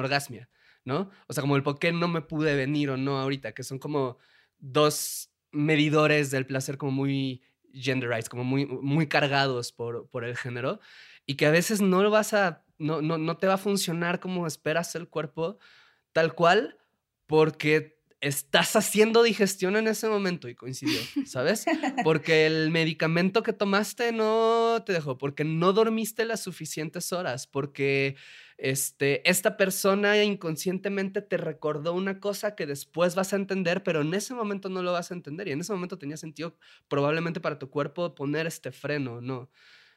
Speaker 2: ¿no? O sea, como el por qué no me pude venir o no ahorita, que son como dos medidores del placer como muy genderized, como muy, muy cargados por, por el género y que a veces no lo vas a, no, no, no te va a funcionar como esperas el cuerpo tal cual porque estás haciendo digestión en ese momento y coincidió, ¿sabes? Porque el medicamento que tomaste no te dejó, porque no dormiste las suficientes horas, porque este, esta persona inconscientemente te recordó una cosa que después vas a entender, pero en ese momento no lo vas a entender y en ese momento tenía sentido probablemente para tu cuerpo poner este freno, ¿no?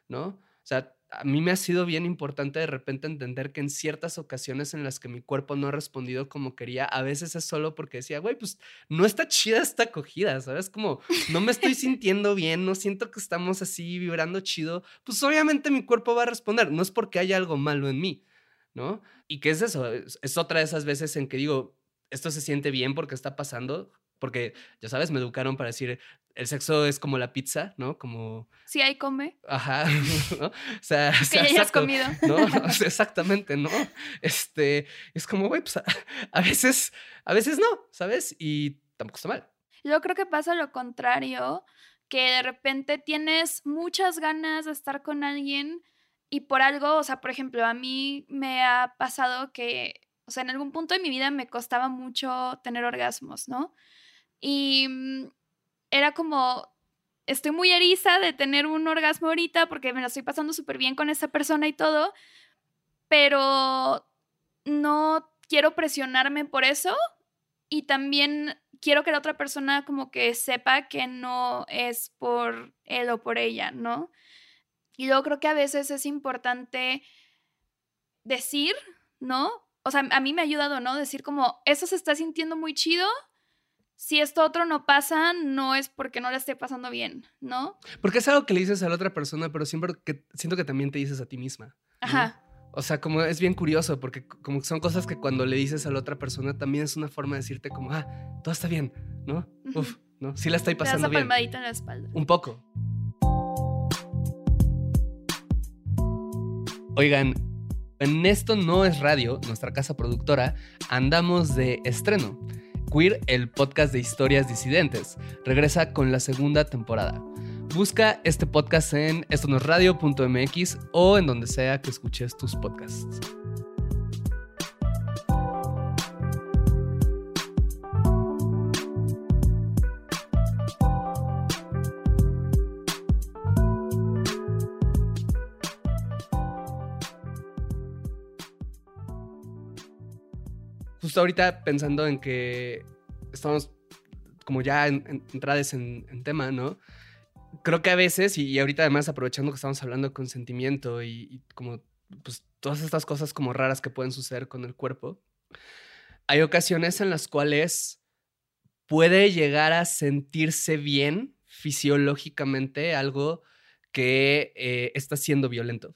Speaker 2: ¿No? O sea, a mí me ha sido bien importante de repente entender que en ciertas ocasiones en las que mi cuerpo no ha respondido como quería, a veces es solo porque decía, güey, pues no está chida esta acogida, ¿sabes? Como no me estoy sintiendo bien, no siento que estamos así vibrando chido, pues obviamente mi cuerpo va a responder, no es porque haya algo malo en mí, ¿no? Y qué es eso, es, es otra de esas veces en que digo, esto se siente bien porque está pasando, porque ya sabes, me educaron para decir, el sexo es como la pizza, ¿no? Como...
Speaker 3: Sí, ahí come.
Speaker 2: Ajá, ¿no? O sea,
Speaker 3: Que
Speaker 2: o sea,
Speaker 3: ya hayas
Speaker 2: exacto,
Speaker 3: comido.
Speaker 2: ¿no? O sea, exactamente, ¿no? Este, es como, güey, pues a, a veces, a veces no, ¿sabes? Y tampoco está mal.
Speaker 3: Yo creo que pasa lo contrario, que de repente tienes muchas ganas de estar con alguien y por algo, o sea, por ejemplo, a mí me ha pasado que, o sea, en algún punto de mi vida me costaba mucho tener orgasmos, ¿no? Y mm, era como, estoy muy eriza de tener un orgasmo ahorita porque me lo estoy pasando súper bien con esa persona y todo, pero no quiero presionarme por eso y también quiero que la otra persona como que sepa que no es por él o por ella, ¿no? Y luego creo que a veces es importante decir, ¿no? O sea, a mí me ha ayudado, ¿no? Decir como, eso se está sintiendo muy chido. Si esto otro no pasa, no es porque no le esté pasando bien, ¿no?
Speaker 2: Porque es algo que le dices a la otra persona, pero siempre que siento que también te dices a ti misma. ¿no?
Speaker 3: Ajá.
Speaker 2: O sea, como es bien curioso, porque como son cosas que cuando le dices a la otra persona también es una forma de decirte como, ah, todo está bien, ¿no? Uf, ¿no? Sí la estoy
Speaker 3: Te das
Speaker 2: pasando
Speaker 3: la
Speaker 2: bien.
Speaker 3: palmadita en la espalda.
Speaker 2: Un poco. Oigan, en esto no es radio, nuestra casa productora, andamos de estreno. Queer, el podcast de historias disidentes, regresa con la segunda temporada. Busca este podcast en estonosradio.mx o en donde sea que escuches tus podcasts. Ahorita pensando en que estamos como ya en, en- entradas en, tema, ¿no? Creo que a veces, y, ahorita además aprovechando que estamos hablando de consentimiento y, y como pues todas estas cosas como raras que pueden suceder con el cuerpo, hay ocasiones en las cuales puede llegar a sentirse bien fisiológicamente algo que eh, está siendo violento,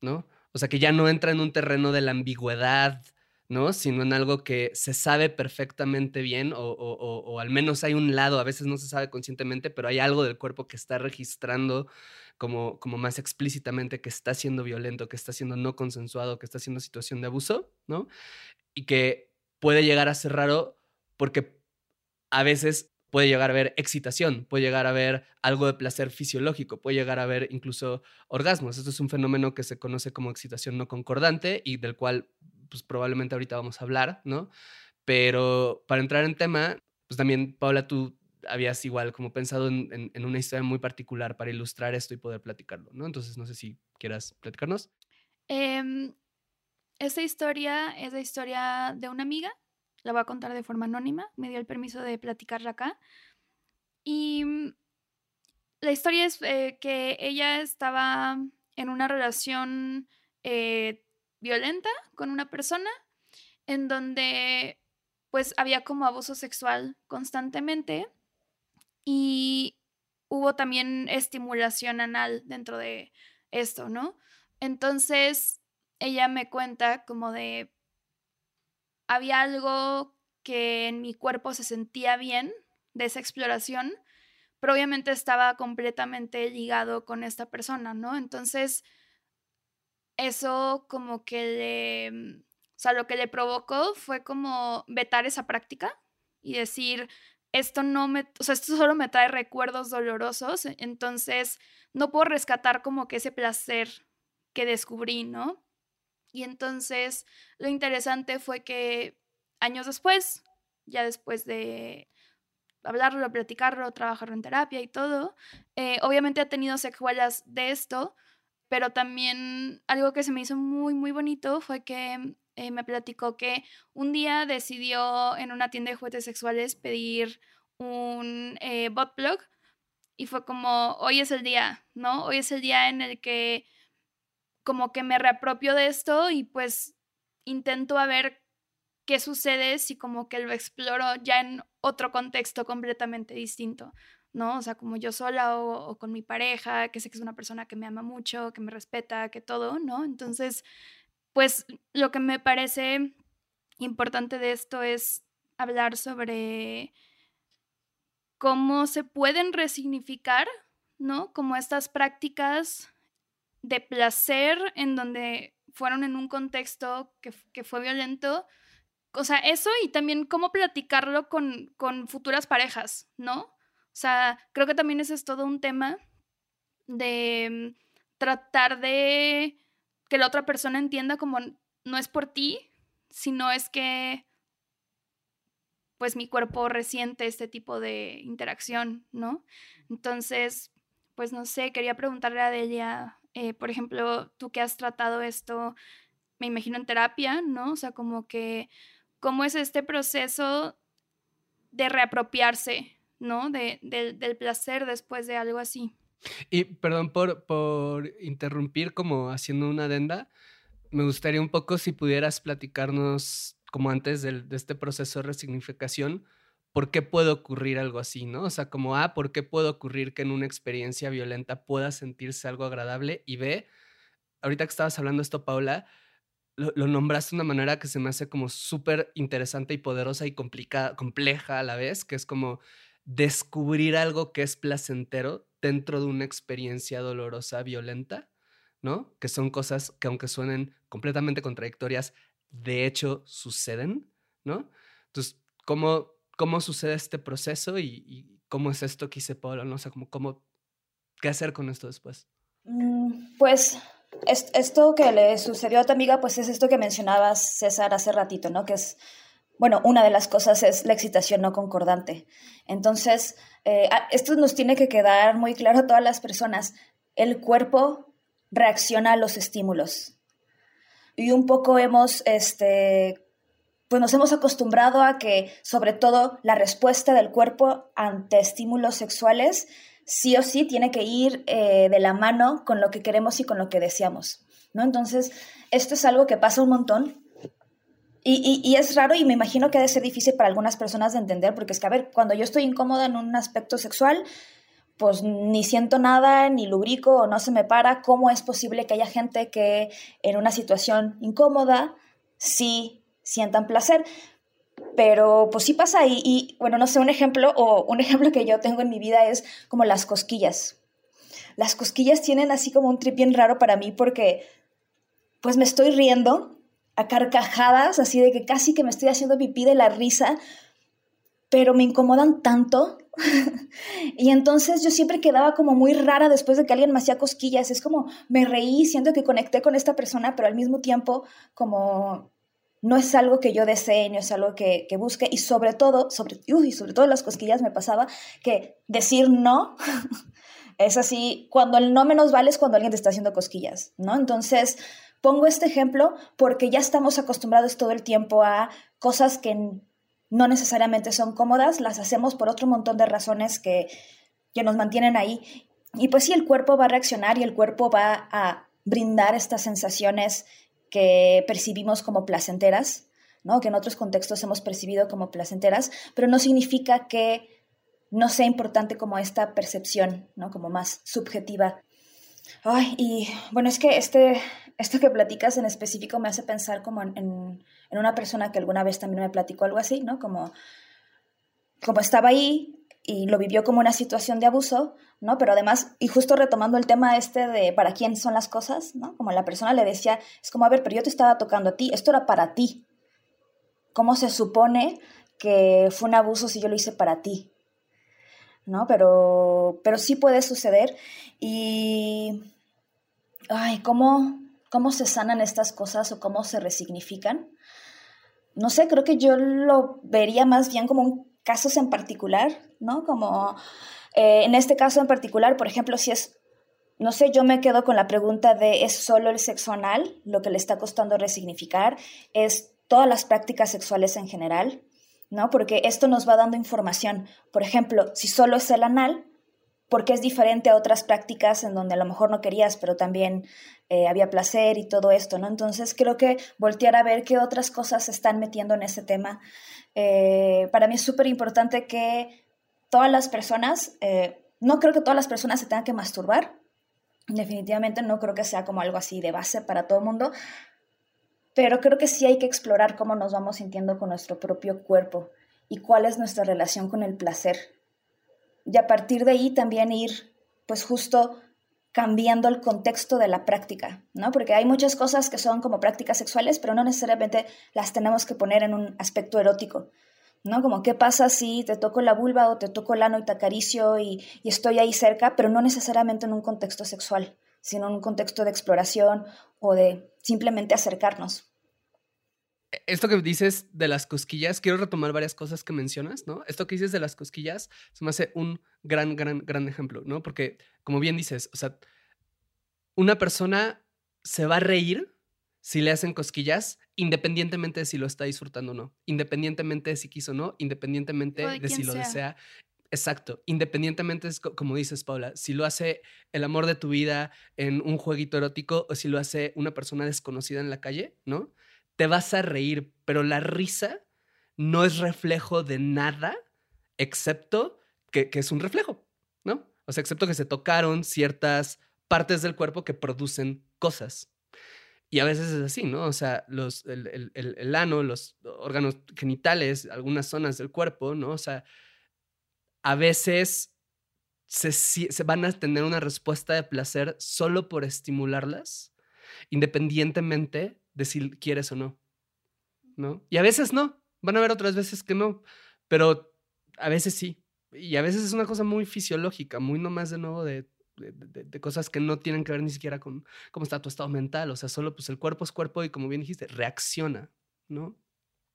Speaker 2: ¿no? O sea, que ya no entra en un terreno de la ambigüedad, ¿no? Sino en algo que se sabe perfectamente bien o, o- o- o al menos hay un lado, a veces no se sabe conscientemente, pero hay algo del cuerpo que está registrando como, como más explícitamente que está siendo violento, que está siendo no consensuado, que está siendo situación de abuso, ¿no? Y que puede llegar a ser raro porque a veces puede llegar a haber excitación, puede llegar a haber algo de placer fisiológico, puede llegar a haber incluso orgasmos. Esto es un fenómeno que se conoce como excitación no concordante y del cual pues probablemente ahorita vamos a hablar, ¿no? Pero para entrar en tema, pues también, Paula, tú habías igual como pensado en, una historia muy particular para ilustrar esto y poder platicarlo, ¿no? Entonces, no sé si quieras platicarnos.
Speaker 3: Em, esta historia es la historia de una amiga. La voy a contar de forma anónima. Me dio el permiso de platicarla acá. Y mm, la historia es eh, que ella estaba en una relación eh, violenta con una persona en donde pues había como abuso sexual constantemente y hubo también estimulación anal dentro de esto, ¿no? Entonces ella me cuenta como de, había algo que en mi cuerpo se sentía bien de esa exploración, pero obviamente estaba completamente ligado con esta persona, ¿no? Entonces, eso como que le, o sea, lo que le provocó fue como vetar esa práctica y decir, esto no me, o sea, esto solo me trae recuerdos dolorosos, e- entonces no puedo rescatar como que ese placer que descubrí, ¿no? Y entonces lo interesante fue que años después, ya después de hablarlo, platicarlo, trabajarlo en terapia y todo, eh, obviamente ha tenido secuelas de esto, pero también algo que se me hizo muy, muy bonito fue que eh, me platicó que un día decidió en una tienda de juguetes sexuales pedir un eh, bot plug y fue como, hoy es el día, ¿no? Hoy es el día en el que como que me reapropio de esto y pues intento a ver qué sucede si como que lo exploro ya en otro contexto completamente distinto, ¿no? O sea, como yo sola o, con mi pareja, que sé que es una persona que me ama mucho, que me respeta, que todo, ¿no? Entonces, pues lo que me parece importante de esto es hablar sobre cómo se pueden resignificar, ¿no? Como estas prácticas de placer en donde fueron en un contexto que, que fue violento. O sea, eso y también cómo platicarlo con, con futuras parejas, ¿no? O sea, creo que también ese es todo un tema de mm, tratar de que la otra persona entienda como no es por ti, sino es que pues mi cuerpo resiente este tipo de interacción, ¿no? Entonces, pues no sé, quería preguntarle a Delia, eh, por ejemplo, tú que has tratado esto, me imagino en terapia, ¿no? O sea, como que, ¿cómo es este proceso de reapropiarse, ¿no? De, del placer después de algo así.
Speaker 2: Y perdón por, por interrumpir como haciendo una adenda, me gustaría un poco si pudieras platicarnos como antes de, este proceso de resignificación, ¿por qué puede ocurrir algo así, no? O sea, como A, ¿por qué puede ocurrir que en una experiencia violenta pueda sentirse algo agradable? Y B, ahorita que estabas hablando esto, Paula, lo, lo nombraste de una manera que se me hace como súper interesante y poderosa y complicada, compleja a la vez, que es como descubrir algo que es placentero dentro de una experiencia dolorosa, violenta, ¿no? Que son cosas que aunque suenen completamente contradictorias, de hecho suceden, ¿no? Entonces, ¿cómo, cómo sucede este proceso y, cómo es esto que hice Pablo? ¿no? O sea, cómo, ¿qué hacer con esto después?
Speaker 4: Mm, pues esto que le sucedió a tu amiga, pues es esto que mencionabas, César, hace ratito, ¿no? Que es, bueno, una de las cosas es la excitación no concordante. Entonces, eh, esto nos tiene que quedar muy claro a todas las personas. El cuerpo reacciona a los estímulos y un poco hemos, este, pues nos hemos acostumbrado a que sobre todo la respuesta del cuerpo ante estímulos sexuales sí o sí tiene que ir eh, de la mano con lo que queremos y con lo que deseamos, ¿no? Entonces, esto es algo que pasa un montón y, y, es raro y me imagino que debe ser difícil para algunas personas de entender, porque es que, a ver, cuando yo estoy incómoda en un aspecto sexual, pues ni siento nada, ni lubrico o no se me para, ¿cómo es posible que haya gente que en una situación incómoda sí sientan placer? Pero pues sí pasa y, y bueno, no sé, un ejemplo o un ejemplo que yo tengo en mi vida es como las cosquillas. Las cosquillas tienen así como un trip bien raro para mí porque pues me estoy riendo a carcajadas, así de que casi que me estoy haciendo pipí de la risa, pero me incomodan tanto y entonces yo siempre quedaba como muy rara después de que alguien me hacía cosquillas. Es como me reí, siento que conecté con esta persona, pero al mismo tiempo como no es algo que yo desee, no es algo que, que busque. Y sobre todo, sobre, uy, sobre todo las cosquillas me pasaba que decir no es así, cuando el no menos vale es cuando alguien te está haciendo cosquillas, ¿no? Entonces... Pongo este ejemplo porque ya estamos acostumbrados todo el tiempo a cosas que no necesariamente son cómodas, las hacemos por otro montón de razones que, que nos mantienen ahí. Y pues sí, el cuerpo va a reaccionar y el cuerpo va a brindar estas sensaciones que percibimos como placenteras, ¿no? que en otros contextos hemos percibido como placenteras, pero no significa que no sea importante como esta percepción, ¿no? como más subjetiva. Ay, y bueno, es que este, esto que platicas en específico me hace pensar como en, una persona que alguna vez también me platicó algo así, ¿no? Como, como estaba ahí y lo vivió como una situación de abuso, ¿no? Pero además, y justo retomando el tema este de para quién son las cosas, ¿no? Como la persona le decía, es como, a ver, pero yo te estaba tocando a ti, esto era para ti. ¿Cómo se supone que fue un abuso si yo lo hice para ti? ¿No? Pero, pero sí puede suceder y... Ay, ¿cómo, cómo se sanan estas cosas o cómo se resignifican. No sé, creo que yo lo vería más bien como un casos en particular, ¿no? Como eh, en este caso en particular, por ejemplo, si es, no sé, yo me quedo con la pregunta de ¿es solo el sexo anal lo que le está costando resignificar? ¿Es todas las prácticas sexuales en general? ¿No? Porque esto nos va dando información. Por ejemplo, si solo es el anal, porque es diferente a otras prácticas en donde a lo mejor no querías, pero también eh, había placer y todo esto, ¿no? Entonces creo que voltear a ver qué otras cosas se están metiendo en ese tema. Eh, para mí es súper importante que todas las personas, eh, no creo que todas las personas se tengan que masturbar, definitivamente no creo que sea como algo así de base para todo el mundo, pero creo que sí hay que explorar cómo nos vamos sintiendo con nuestro propio cuerpo y cuál es nuestra relación con el placer. Y a partir de ahí también ir, pues justo cambiando el contexto de la práctica, ¿no? Porque hay muchas cosas que son como prácticas sexuales, pero no necesariamente las tenemos que poner en un aspecto erótico, ¿no? Como qué pasa si te toco la vulva o te toco el ano y te acaricio y, y estoy ahí cerca, pero no necesariamente en un contexto sexual, sino en un contexto de exploración o de simplemente acercarnos.
Speaker 2: Esto que dices de las cosquillas, quiero retomar varias cosas que mencionas, ¿no? Esto que dices de las cosquillas se me hace un gran, gran, gran ejemplo, ¿no? Porque, como bien dices, o sea, una persona se va a reír si le hacen cosquillas, independientemente de si lo está disfrutando o no, independientemente de si quiso o no, independientemente de, si lo desea. Exacto, independientemente, como dices, Paula, si lo hace el amor de tu vida en un jueguito erótico o si lo hace una persona desconocida en la calle, ¿no? te vas a reír, pero la risa no es reflejo de nada excepto que, es un reflejo, ¿no? O sea, excepto que se tocaron ciertas partes del cuerpo que producen cosas. Y a veces es así, ¿no? O sea, los, el, el, ano, los órganos genitales, algunas zonas del cuerpo, ¿no? O sea, a veces se, van a tener una respuesta de placer solo por estimularlas, independientemente de si quieres o no. ¿No? Y a veces no. Van a haber otras veces que no. Pero a veces sí. Y a veces es una cosa muy fisiológica, muy nomás de nuevo de, de, cosas que no tienen que ver ni siquiera con cómo está tu estado mental. O sea, solo pues el cuerpo es cuerpo y como bien dijiste, reacciona, ¿no?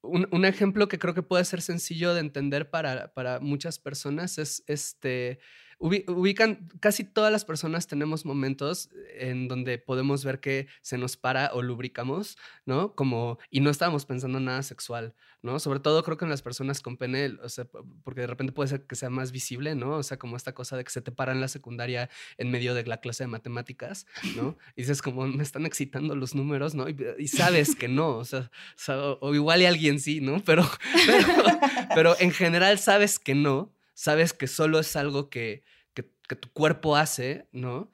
Speaker 2: Un, un ejemplo que creo que puede ser sencillo de entender para, para muchas personas es este ubican, casi todas las personas tenemos momentos en donde podemos ver que se nos para o lubricamos, ¿no? Como, y no estábamos pensando en nada sexual, ¿no? Sobre todo creo que en las personas con pene, o sea, porque de repente puede ser que sea más visible, ¿no? O sea, como esta cosa de que se te para en la secundaria en medio de la clase de matemáticas, ¿no? Y dices como, me están excitando los números, ¿no? Y, sabes que no, o sea, o, igual y alguien sí, ¿no? Pero, pero, pero en general sabes que no, sabes que solo es algo que, que, tu cuerpo hace, ¿no?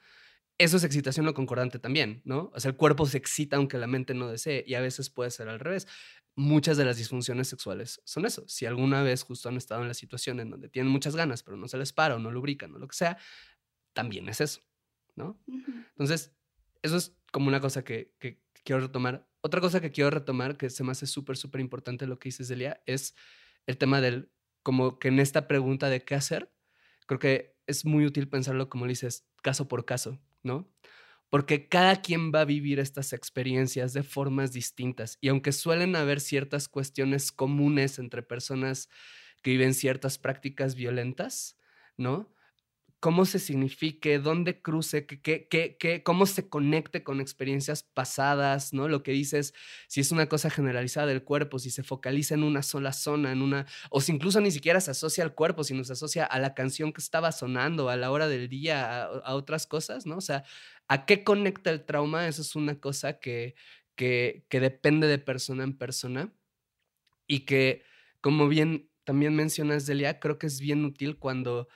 Speaker 2: Eso es excitación no concordante también, ¿no? O sea, el cuerpo se excita aunque la mente no desee y a veces puede ser al revés. Muchas de las disfunciones sexuales son eso. Si alguna vez justo han estado en la situación en donde tienen muchas ganas, pero no se les para o no lubrican o lo que sea, también es eso, ¿no? Entonces, eso es como una cosa que, que, quiero retomar. Otra cosa que quiero retomar, que se me hace súper, súper importante lo que dices, Delia, es el tema del como que en esta pregunta de qué hacer, creo que es muy útil pensarlo como dices, caso por caso, ¿no? Porque cada quien va a vivir estas experiencias de formas distintas y aunque suelen haber ciertas cuestiones comunes entre personas que viven ciertas prácticas violentas, ¿no? Cómo se signifique, dónde cruce, qué, qué, qué, cómo se conecte con experiencias pasadas, ¿no? Lo que dices, si es una cosa generalizada del cuerpo, si se focaliza en una sola zona, en una, o si incluso ni siquiera se asocia al cuerpo, sino se asocia a la canción que estaba sonando, a la hora del día, a, otras cosas, ¿no? O sea, ¿a qué conecta el trauma? Eso es una cosa que, que, que depende de persona en persona y que, como bien también mencionas, Delia, creo que es bien útil cuando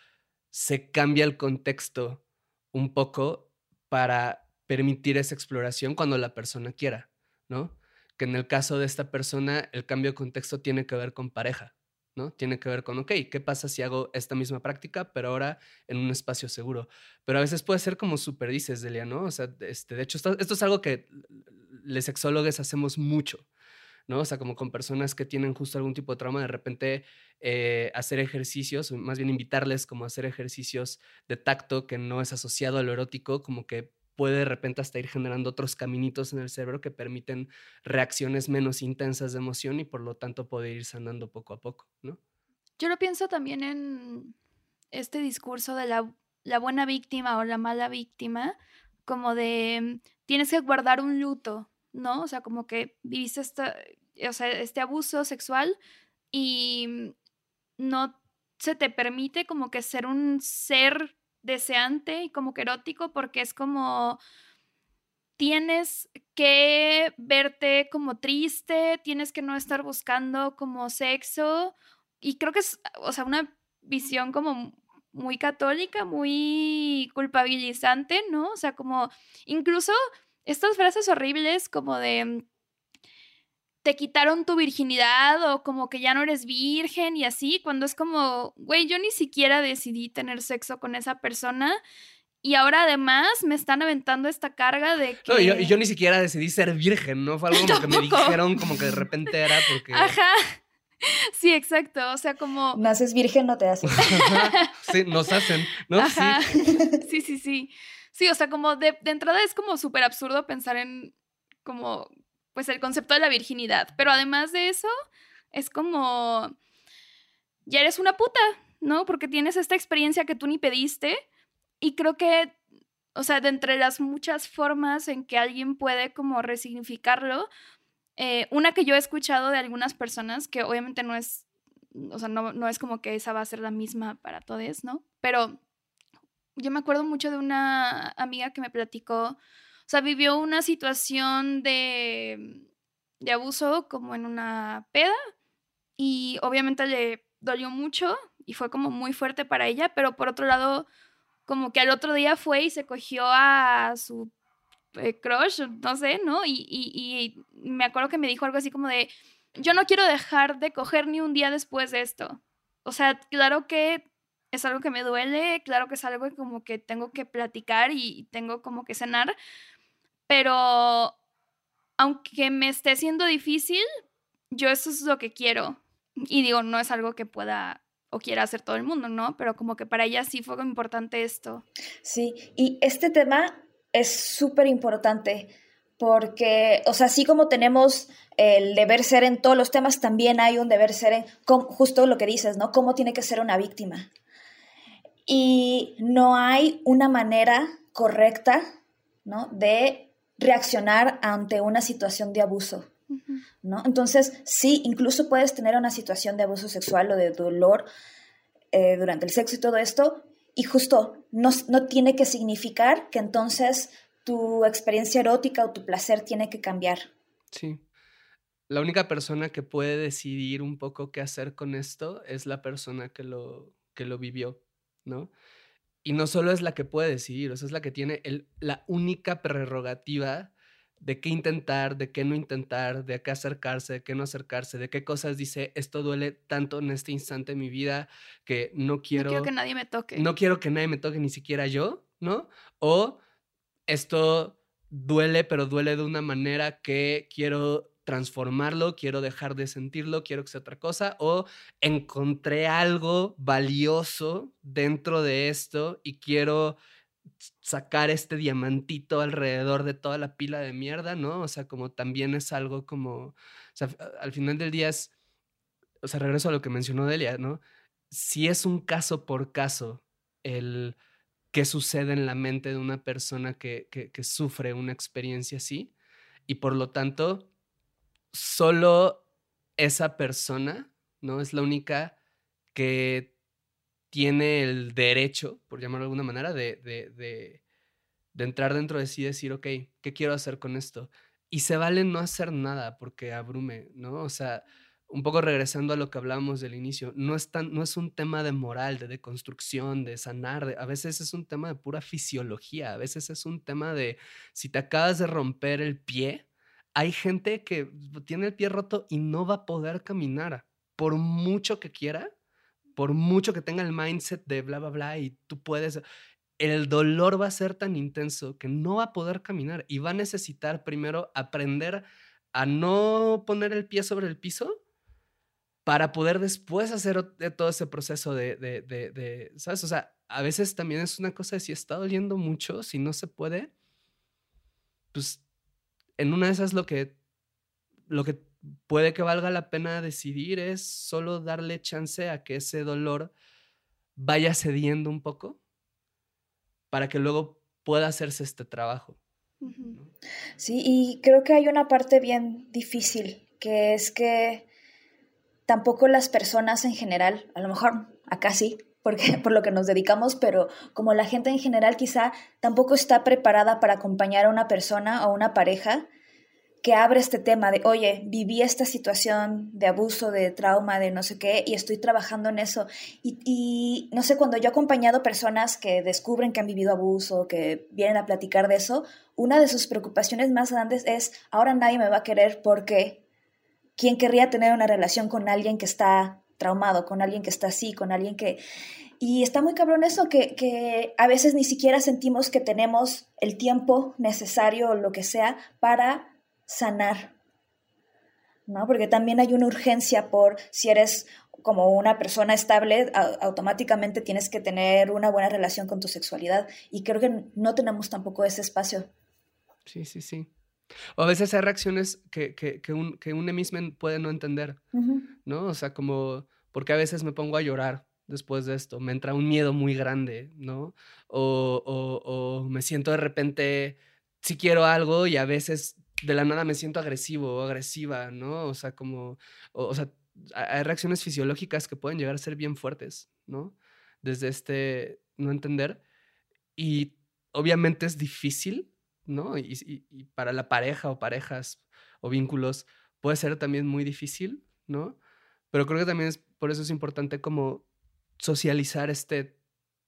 Speaker 2: se cambia el contexto un poco para permitir esa exploración cuando la persona quiera, ¿no? Que en el caso de esta persona, el cambio de contexto tiene que ver con pareja, ¿no? Tiene que ver con, ok, ¿qué pasa si hago esta misma práctica, pero ahora en un espacio seguro? Pero a veces puede ser como súper dices, Delia, ¿no? O sea, este, de hecho, esto, es algo que los sexólogos hacemos mucho, ¿no? O sea, como con personas que tienen justo algún tipo de trauma, de repente eh, hacer ejercicios, más bien invitarles como a hacer ejercicios de tacto que no es asociado a lo erótico, como que puede de repente hasta ir generando otros caminitos en el cerebro que permiten reacciones menos intensas de emoción y por lo tanto poder ir sanando poco a poco, ¿no?
Speaker 3: Yo lo pienso también en este discurso de la, la buena víctima o la mala víctima, como de tienes que guardar un luto, ¿no? O sea, como que viviste esta, o sea, este abuso sexual y no se te permite como que ser un ser deseante y como que erótico porque es como tienes que verte como triste, tienes que no estar buscando como sexo y creo que es, o sea, una visión como muy católica, muy culpabilizante, ¿no? O sea, como incluso estas frases horribles como de, te quitaron tu virginidad o como que ya no eres virgen y así, cuando es como, güey, yo ni siquiera decidí tener sexo con esa persona y ahora además me están aventando esta carga de que...
Speaker 2: No, yo, yo ni siquiera decidí ser virgen, ¿no? Fue algo como que me dijeron como que de repente era porque...
Speaker 3: Ajá. Sí, exacto. O sea, como.
Speaker 4: Naces virgen, no te hacen.
Speaker 2: sí, nos hacen, ¿no?
Speaker 3: Ajá. Sí. sí, sí, sí. O sea, como de, de entrada es como súper absurdo pensar en como, pues el concepto de la virginidad. Pero además de eso, es como. Ya eres una puta, ¿no? Porque tienes esta experiencia que tú ni pediste. Y creo que, o sea, de entre las muchas formas en que alguien puede como resignificarlo, eh, una que yo he escuchado de algunas personas, que obviamente no es, o sea, no, no es como que esa va a ser la misma para todos, ¿no? Pero yo me acuerdo mucho de una amiga que me platicó, o sea, vivió una situación de, de abuso como en una peda y obviamente le dolió mucho y fue como muy fuerte para ella, pero por otro lado, como que al otro día fue y se cogió a su eh, crush, no sé, ¿no? Y, y, me acuerdo que me dijo algo así como de, yo no quiero dejar de coger ni un día después de esto. O sea, claro que es algo que me duele, claro que es algo como que tengo que platicar y tengo como que cenar, pero aunque me esté siendo difícil, yo eso es lo que quiero. Y digo, no es algo que pueda o quiera hacer todo el mundo, ¿no? Pero como que para ella sí fue importante esto.
Speaker 4: Sí, y este tema es súper importante porque, o sea, así como tenemos el deber ser en todos los temas, también hay un deber ser en justo lo que dices, ¿no? ¿Cómo tiene que ser una víctima? Y no hay una manera correcta, ¿no? De reaccionar ante una situación de abuso, ¿no? Entonces, sí, incluso puedes tener una situación de abuso sexual o de dolor eh, durante el sexo y todo esto, y justo no, no tiene que significar que entonces tu experiencia erótica o tu placer tiene que cambiar.
Speaker 2: Sí. La única persona que puede decidir un poco qué hacer con esto es la persona que lo, que lo vivió, ¿no? Y no solo es la que puede decidir, o sea, es la que tiene el, la única prerrogativa de qué intentar, de qué no intentar, de qué acercarse, de qué no acercarse, de qué cosas dice, esto duele tanto en este instante de mi vida que no quiero...
Speaker 3: No quiero que nadie me toque.
Speaker 2: No quiero que nadie me toque, ni siquiera yo, ¿no? O esto duele, pero duele de una manera que quiero transformarlo, quiero dejar de sentirlo, quiero que sea otra cosa, o encontré algo valioso dentro de esto y quiero sacar este diamantito alrededor de toda la pila de mierda, ¿no? O sea, como también es algo como, o sea, al final del día es, o sea, regreso a lo que mencionó Delia, ¿no? Si es un caso por caso el qué sucede en la mente de una persona que, que, que sufre una experiencia así, y por lo tanto, solo esa persona, ¿no? Es la única que tiene el derecho, por llamarlo de alguna manera, de, de, de, entrar dentro de sí y decir, ok, ¿qué quiero hacer con esto? Y se vale no hacer nada porque abrume, ¿no? O sea, un poco regresando a lo que hablábamos del inicio, no es, no es un tema de moral, de deconstrucción, de sanar, a veces es un tema de pura fisiología, a veces es un tema de si te acabas de romper el pie, hay gente que tiene el pie roto y no va a poder caminar, por mucho que quiera, por mucho que tenga el mindset de bla, bla, bla, y tú puedes, el dolor va a ser tan intenso que no va a poder caminar y va a necesitar primero aprender a no poner el pie sobre el piso para poder después hacer todo ese proceso de, de, de, ¿sabes? O sea, a veces también es una cosa de si está doliendo mucho, si no se puede, pues en una de esas lo que, lo que puede que valga la pena decidir es solo darle chance a que ese dolor vaya cediendo un poco para que luego pueda hacerse este trabajo.
Speaker 4: Sí, y creo que hay una parte bien difícil, que es que tampoco las personas en general, a lo mejor acá sí, porque por lo que nos dedicamos, pero como la gente en general quizá tampoco está preparada para acompañar a una persona o una pareja que abre este tema de, oye, viví esta situación de abuso, de trauma, de no sé qué, y estoy trabajando en eso. Y, no sé, cuando yo he acompañado personas que descubren que han vivido abuso, que vienen a platicar de eso, una de sus preocupaciones más grandes es, ahora nadie me va a querer porque ¿quién querría tener una relación con alguien que está traumado, con alguien que está así, con alguien que... Y está muy cabrón eso, que, que a veces ni siquiera sentimos que tenemos el tiempo necesario o lo que sea para sanar, ¿no? Porque también hay una urgencia por si eres como una persona estable, automáticamente tienes que tener una buena relación con tu sexualidad. Y creo que no tenemos tampoco ese espacio.
Speaker 2: Sí, sí, sí. O a veces hay reacciones que, que, que un, que un emismen puede no entender, ¿no? O sea, como, porque a veces me pongo a llorar después de esto, me entra un miedo muy grande, ¿no? O, o, o me siento de repente, si quiero algo y a veces de la nada me siento agresivo o agresiva, ¿no? O sea, como, o, sea, hay reacciones fisiológicas que pueden llegar a ser bien fuertes, ¿no? Desde este no entender. Y obviamente es difícil, ¿no? Y, y, para la pareja o parejas o vínculos puede ser también muy difícil, ¿no? Pero creo que también es, por eso es importante como socializar este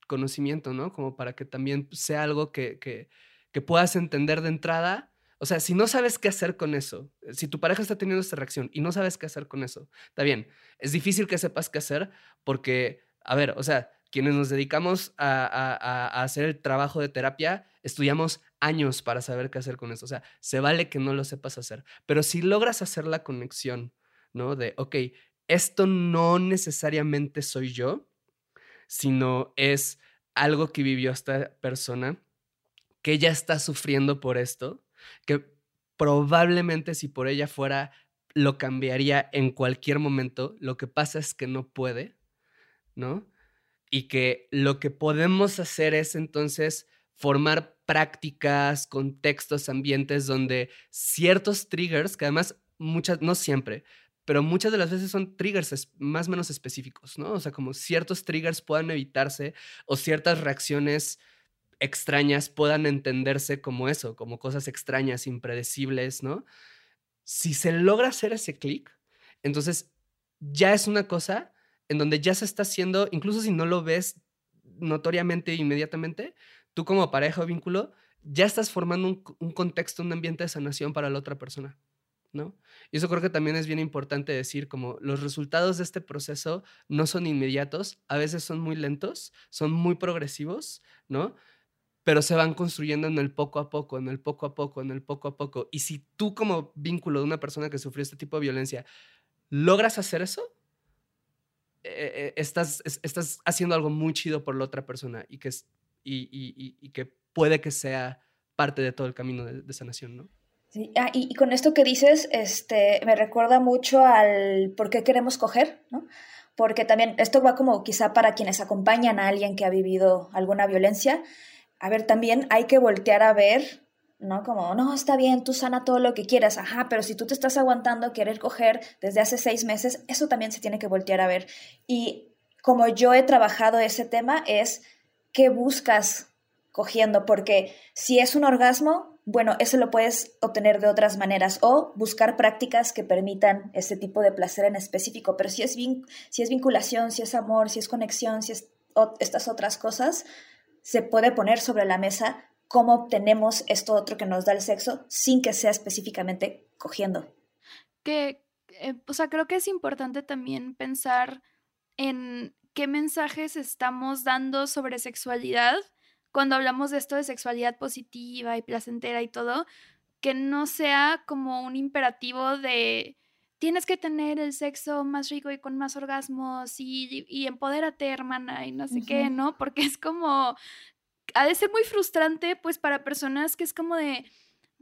Speaker 2: conocimiento, ¿no? Como para que también sea algo que, que, que puedas entender de entrada o sea, si no sabes qué hacer con eso, si tu pareja está teniendo esta reacción y no sabes qué hacer con eso, está bien. Es difícil que sepas qué hacer porque, a ver, o sea, quienes nos dedicamos a, hacer el trabajo de terapia, estudiamos años para saber qué hacer con eso. O sea, se vale que no lo sepas hacer. Pero si logras hacer la conexión, ¿no? De, ok, esto no necesariamente soy yo, sino es algo que vivió esta persona, que ya está sufriendo por esto que probablemente si por ella fuera lo cambiaría en cualquier momento, lo que pasa es que no puede, ¿no? Y que lo que podemos hacer es entonces formar prácticas, contextos, ambientes donde ciertos triggers, que además muchas, no siempre, pero muchas de las veces son triggers más o menos específicos, ¿no? O sea, como ciertos triggers puedan evitarse o ciertas reacciones extrañas puedan entenderse como eso, como cosas extrañas, impredecibles, ¿no? Si se logra hacer ese clic, entonces ya es una cosa en donde ya se está haciendo, incluso si no lo ves notoriamente inmediatamente, tú como pareja o vínculo, ya estás formando un, contexto, un ambiente de sanación para la otra persona, ¿no? Y eso creo que también es bien importante decir, como los resultados de este proceso no son inmediatos, a veces son muy lentos, son muy progresivos, ¿no? pero se van construyendo en el poco a poco, en el poco a poco, en el poco a poco. Y si tú como vínculo de una persona que sufrió este tipo de violencia logras hacer eso, eh, eh, estás, estás haciendo algo muy chido por la otra persona y que, y, que puede que sea parte de todo el camino de, sanación, ¿no?
Speaker 4: Sí. Ah, y, con esto que dices, este, me recuerda mucho al por qué queremos coger, ¿no? Porque también esto va como quizá para quienes acompañan a alguien que ha vivido alguna violencia a ver, también hay que voltear a ver, ¿no? Como, no, está bien, tú sana todo lo que quieras, ajá, pero si tú te estás aguantando querer coger desde hace seis meses, eso también se tiene que voltear a ver. Y como yo he trabajado ese tema, es qué buscas cogiendo, porque si es un orgasmo, bueno, eso lo puedes obtener de otras maneras o buscar prácticas que permitan ese tipo de placer en específico, pero si es, si es vinculación, si es amor, si es conexión, si es estas otras cosas, se puede poner sobre la mesa cómo obtenemos esto otro que nos da el sexo sin que sea específicamente cogiendo.
Speaker 3: Que, eh, o sea, creo que es importante también pensar en qué mensajes estamos dando sobre sexualidad cuando hablamos de esto de sexualidad positiva y placentera y todo, que no sea como un imperativo de tienes que tener el sexo más rico y con más orgasmos y, y empodérate, hermana, y no sé qué, ¿no? Porque es como, ha de ser muy frustrante, pues, para personas que es como de,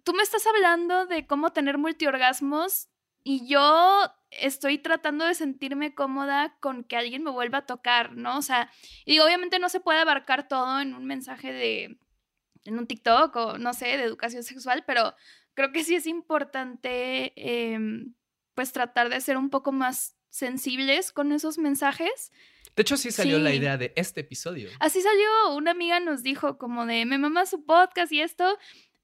Speaker 3: tú me estás hablando de cómo tener multiorgasmos y yo estoy tratando de sentirme cómoda con que alguien me vuelva a tocar, ¿no? O sea, y obviamente no se puede abarcar todo en un mensaje de, en un TikTok o no sé, de educación sexual, pero creo que sí es importante em, pues tratar de ser un poco más sensibles con esos mensajes.
Speaker 2: De hecho, sí salió la idea de este episodio.
Speaker 3: Así salió, una amiga nos dijo como de, me mama su podcast y esto,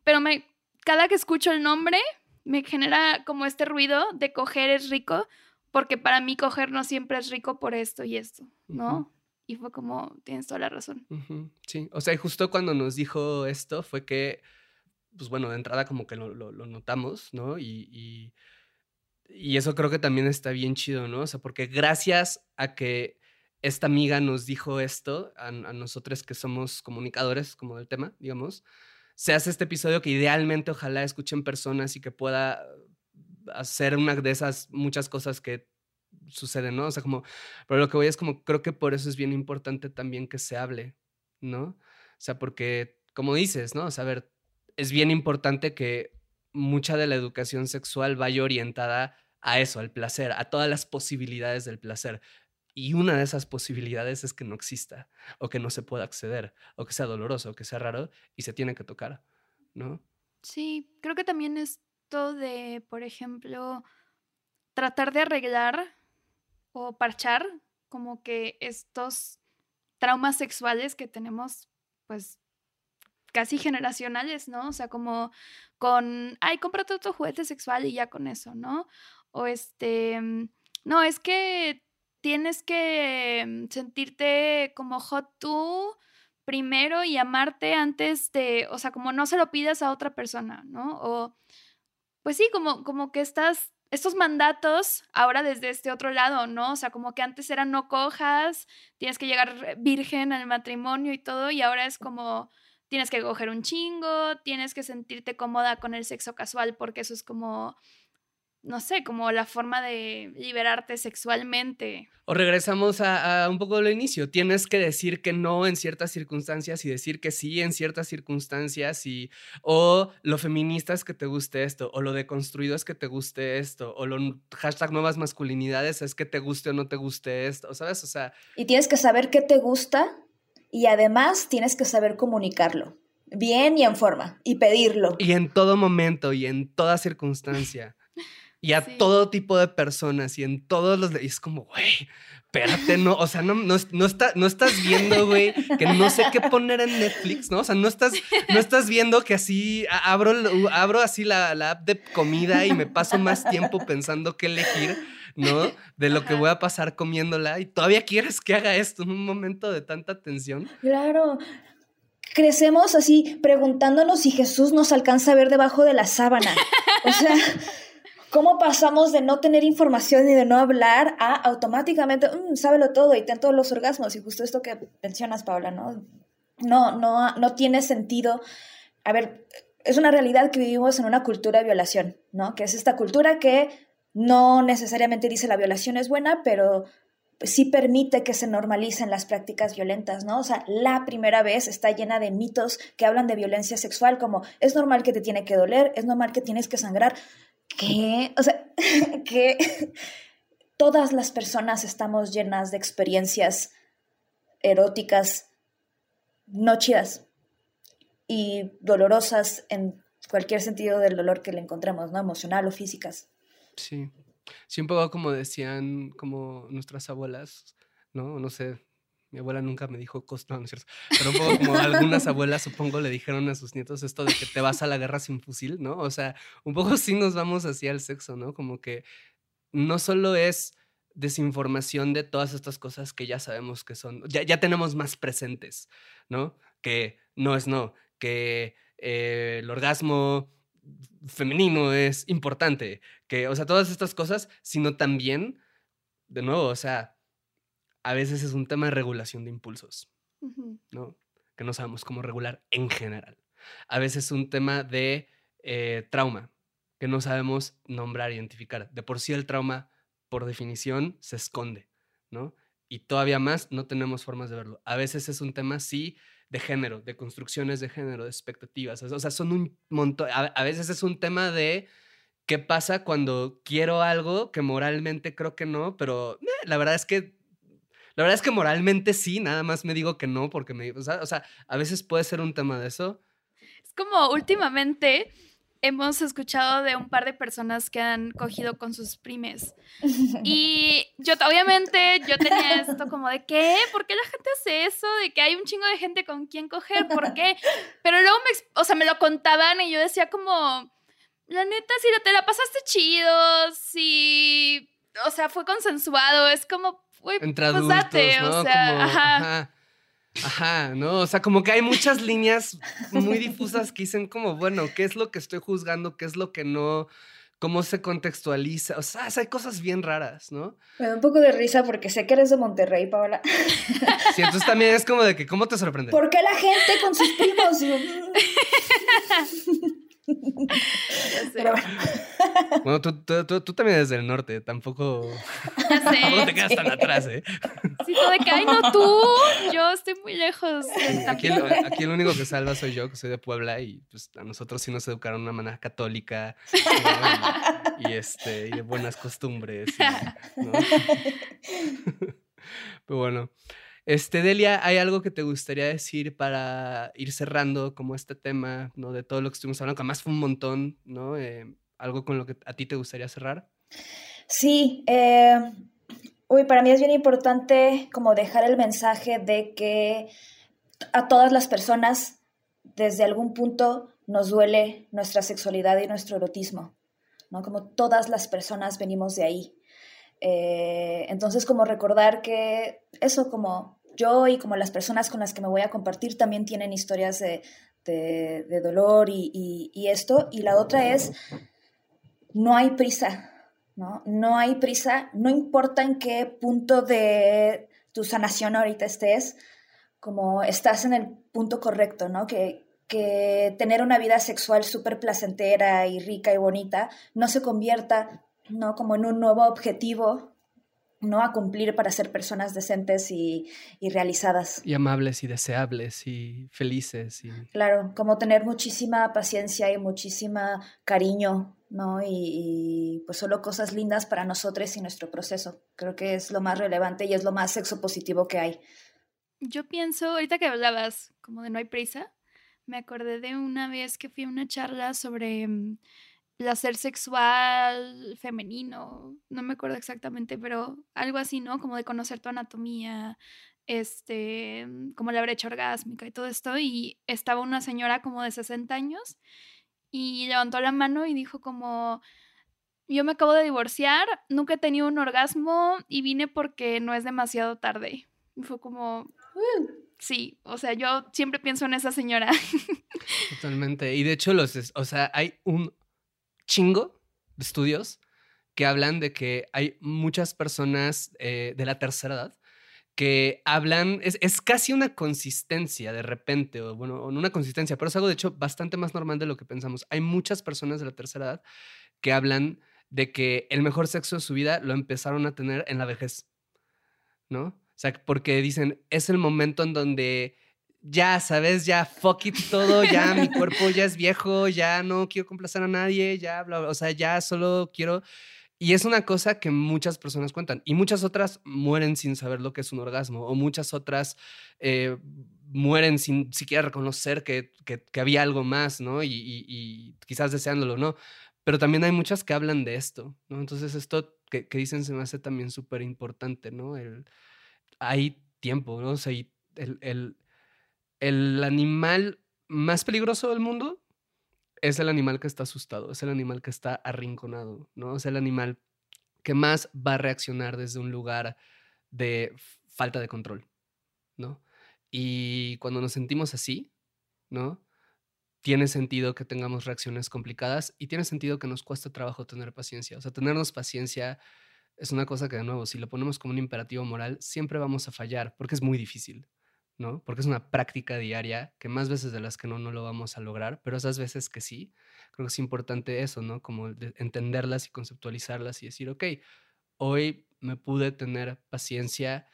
Speaker 3: pero me, cada que escucho el nombre me genera como este ruido de coger es rico, porque para mí coger no siempre es rico por esto y esto, ¿no? Y fue como, tienes toda la razón.
Speaker 2: Sí, o sea, justo cuando nos dijo esto fue que, pues bueno, de entrada como que lo, lo, notamos, ¿no? y y eso creo que también está bien chido, ¿no? O sea, porque gracias a que esta amiga nos dijo esto, a, a nosotros que somos comunicadores como del tema, digamos, se hace este episodio que idealmente ojalá escuchen personas y que pueda hacer una de esas muchas cosas que suceden, ¿no? O sea, como, pero lo que voy es como, creo que por eso es bien importante también que se hable, ¿no? O sea, porque, como dices, ¿no? O sea, a ver, es bien importante que mucha de la educación sexual vaya orientada a eso, al placer, a todas las posibilidades del placer. Y una de esas posibilidades es que no exista, o que no se pueda acceder, o que sea doloroso, o que sea raro, y se tiene que tocar, ¿no?
Speaker 3: Sí, creo que también esto de, por ejemplo, tratar de arreglar o parchar como que estos traumas sexuales que tenemos, pues, casi generacionales, ¿no? O sea, como con, ay, cómprate otro juguete sexual y ya con eso, ¿no? O este, no, es que tienes que mm, sentirte como hot tú primero y amarte antes de, o sea, como no se lo pidas a otra persona, ¿no? O, pues sí, como, como que estás, estos mandatos ahora desde este otro lado, ¿no? O sea, como que antes eran no cojas, tienes que llegar virgen al matrimonio y todo, y ahora es como, tienes que coger un chingo, tienes que sentirte cómoda con el sexo casual porque eso es como no sé, como la forma de liberarte sexualmente.
Speaker 2: O regresamos a, un poco lo inicio. Tienes que decir que no en ciertas circunstancias y decir que sí en ciertas circunstancias y o lo feminista es que te guste esto, o lo deconstruido es que te guste esto, o lo hashtag nuevas masculinidades es que te guste o no te guste esto, ¿sabes? O sea...
Speaker 4: Y tienes que saber qué te gusta y además tienes que saber comunicarlo. Bien y en forma, y pedirlo.
Speaker 2: Y en todo momento y en toda circunstancia y a todo tipo de personas y en todos los... Y es como, güey, espérate, no, o sea, no, no, no, está, no estás viendo, güey, que no sé qué poner en Netflix, ¿no? O sea, no estás, no estás viendo que así abro, abro así la, la app de comida y me paso más tiempo pensando qué elegir, ¿no? De lo que voy a pasar comiéndola y todavía quieres que haga esto en un momento de tanta tensión.
Speaker 4: Claro, crecemos así preguntándonos si Jesús nos alcanza a ver debajo de la sábana. O sea, ¿Cómo pasamos de no tener información y de no hablar a automáticamente, mm, sábelo todo y ten todos los orgasmos? Y justo esto que mencionas, Paula, ¿no? No, no, no tiene sentido. A ver, es una realidad que vivimos en una cultura de violación, ¿no? Que es esta cultura que no necesariamente dice la violación es buena, pero sí permite que se normalicen las prácticas violentas, ¿no? O sea, la primera vez está llena de mitos que hablan de violencia sexual, como es normal que te tiene que doler, es normal que tienes que sangrar que, o sea, que todas las personas estamos llenas de experiencias eróticas no chidas y dolorosas en cualquier sentido del dolor que le encontremos, ¿no? Emocional o físicas.
Speaker 2: Sí. Sí, un poco como decían como nuestras abuelas, ¿no? No sé, mi abuela nunca me dijo cosas, no, no es cierto. Pero un poco como algunas abuelas, supongo, le dijeron a sus nietos esto de que te vas a la guerra sin fusil, ¿no? O sea, un poco sí nos vamos hacia el sexo, ¿no? Como que no solo es desinformación de todas estas cosas que ya sabemos que son, ya, ya tenemos más presentes, ¿no? Que no es no, que eh, el orgasmo femenino es importante, que, o sea, todas estas cosas, sino también, de nuevo, o sea, a veces es un tema de regulación de impulsos, ¿no? Que no sabemos cómo regular en general. A veces es un tema de eh, trauma, que no sabemos nombrar, identificar. De por sí el trauma, por definición, se esconde, ¿no? Y todavía más no tenemos formas de verlo. A veces es un tema, sí, de género, de construcciones de género, de expectativas. O sea, son un montón. A, veces es un tema de qué pasa cuando quiero algo que moralmente creo que no, pero eh, la verdad es que la verdad es que moralmente sí, nada más me digo que no porque me... O sea, a veces puede ser un tema de eso.
Speaker 3: Es como últimamente hemos escuchado de un par de personas que han cogido con sus primes. Y yo, obviamente, yo tenía esto como de, ¿qué? ¿Por qué la gente hace eso? De que hay un chingo de gente con quien coger, ¿por qué? Pero luego me, o sea, me lo contaban y yo decía como, la neta, si te la pasaste chido, si, o sea, fue consensuado, es como,
Speaker 2: entre pues adultos, ¿no? O sea, ajá. ajá. ¿no? O sea, como que hay muchas líneas muy difusas que dicen como, bueno, ¿qué es lo que estoy juzgando? ¿Qué es lo que no? cómo se contextualiza. O sea, hay cosas bien raras, ¿no?
Speaker 4: Me da un poco de risa porque sé que eres de Monterrey, Paola.
Speaker 2: Sí, entonces también es como de que, ¿cómo te sorprende?
Speaker 4: ¿Por qué la gente con sus primos? Pero bueno.
Speaker 2: Bueno, tú, tú, tú, tú también eres del norte, tampoco, tampoco te quedas tan atrás, ¿eh?
Speaker 3: Sí, todo de que, ay, no, tú, yo estoy muy lejos. de
Speaker 2: Aquí
Speaker 3: Tampico".
Speaker 2: el, aquí el único que salva soy yo, que soy de Puebla, y pues a nosotros sí nos educaron de una manera católica ¿no? y, y, este, y de buenas costumbres. y, ¿no? Pero bueno. Este, Delia, ¿hay algo que te gustaría decir para ir cerrando como este tema, ¿no? De todo lo que estuvimos hablando, que además fue un montón, ¿no? Eh, algo con lo que a ti te gustaría cerrar.
Speaker 4: Sí, eh, uy, para mí es bien importante como dejar el mensaje de que a todas las personas desde algún punto nos duele nuestra sexualidad y nuestro erotismo, ¿no? Como todas las personas venimos de ahí. Eh, entonces, como recordar que eso, como yo y como las personas con las que me voy a compartir también tienen historias de, de, dolor y, y, y esto. Y la otra es, no hay prisa, ¿no? No hay prisa, no importa en qué punto de tu sanación ahorita estés, como estás en el punto correcto, ¿no? Que, que tener una vida sexual súper placentera y rica y bonita no se convierta, ¿no? Como en un nuevo objetivo, ¿no? A cumplir para ser personas decentes y, y realizadas.
Speaker 2: Y amables y deseables y felices. Y...
Speaker 4: Claro, como tener muchísima paciencia y muchísima cariño, ¿no? Y, y, pues solo cosas lindas para nosotros y nuestro proceso. Creo que es lo más relevante y es lo más sexo positivo que hay.
Speaker 3: Yo pienso, ahorita que hablabas como de no hay prisa, me acordé de una vez que fui a una charla sobre mm, placer sexual femenino, no me acuerdo exactamente, pero algo así, ¿no? Como de conocer tu anatomía, este, como la brecha orgásmica y todo esto, y estaba una señora como de 60 años y levantó la mano y dijo como, yo me acabo de divorciar, nunca he tenido un orgasmo y vine porque no es demasiado tarde. Y fue como, sí, o sea, yo siempre pienso en esa señora.
Speaker 2: Totalmente. Y de hecho, los, o sea, hay un chingo de estudios que hablan de que hay muchas personas eh, de la tercera edad que hablan, es, es, casi una consistencia de repente, o bueno, no una consistencia, pero es algo de hecho bastante más normal de lo que pensamos. Hay muchas personas de la tercera edad que hablan de que el mejor sexo de su vida lo empezaron a tener en la vejez, ¿no? O sea, porque dicen, es el momento en donde ya, ¿sabes? Ya, fuck it todo, ya mi cuerpo ya es viejo, ya no quiero complacer a nadie, ya, bla, bla, o sea, ya solo quiero... Y es una cosa que muchas personas cuentan y muchas otras mueren sin saber lo que es un orgasmo o muchas otras eh, mueren sin siquiera reconocer que, que, que, había algo más, ¿no? Y, y, y, quizás deseándolo, ¿no? Pero también hay muchas que hablan de esto, ¿no? Entonces esto que, que dicen se me hace también súper importante, ¿no? El, hay tiempo, ¿no? O sea, el, el, el animal más peligroso del mundo es el animal que está asustado, es el animal que está arrinconado, ¿no? Es el animal que más va a reaccionar desde un lugar de falta de control, ¿no? Y cuando nos sentimos así, ¿no? Tiene sentido que tengamos reacciones complicadas y tiene sentido que nos cueste trabajo tener paciencia. O sea, tenernos paciencia es una cosa que, de nuevo, si lo ponemos como un imperativo moral, siempre vamos a fallar porque es muy difícil. ¿No? Porque es una práctica diaria que más veces de las que no, no lo vamos a lograr, pero esas veces que sí, creo que es importante eso, ¿no? Como entenderlas y conceptualizarlas y decir, ok, hoy me pude tener paciencia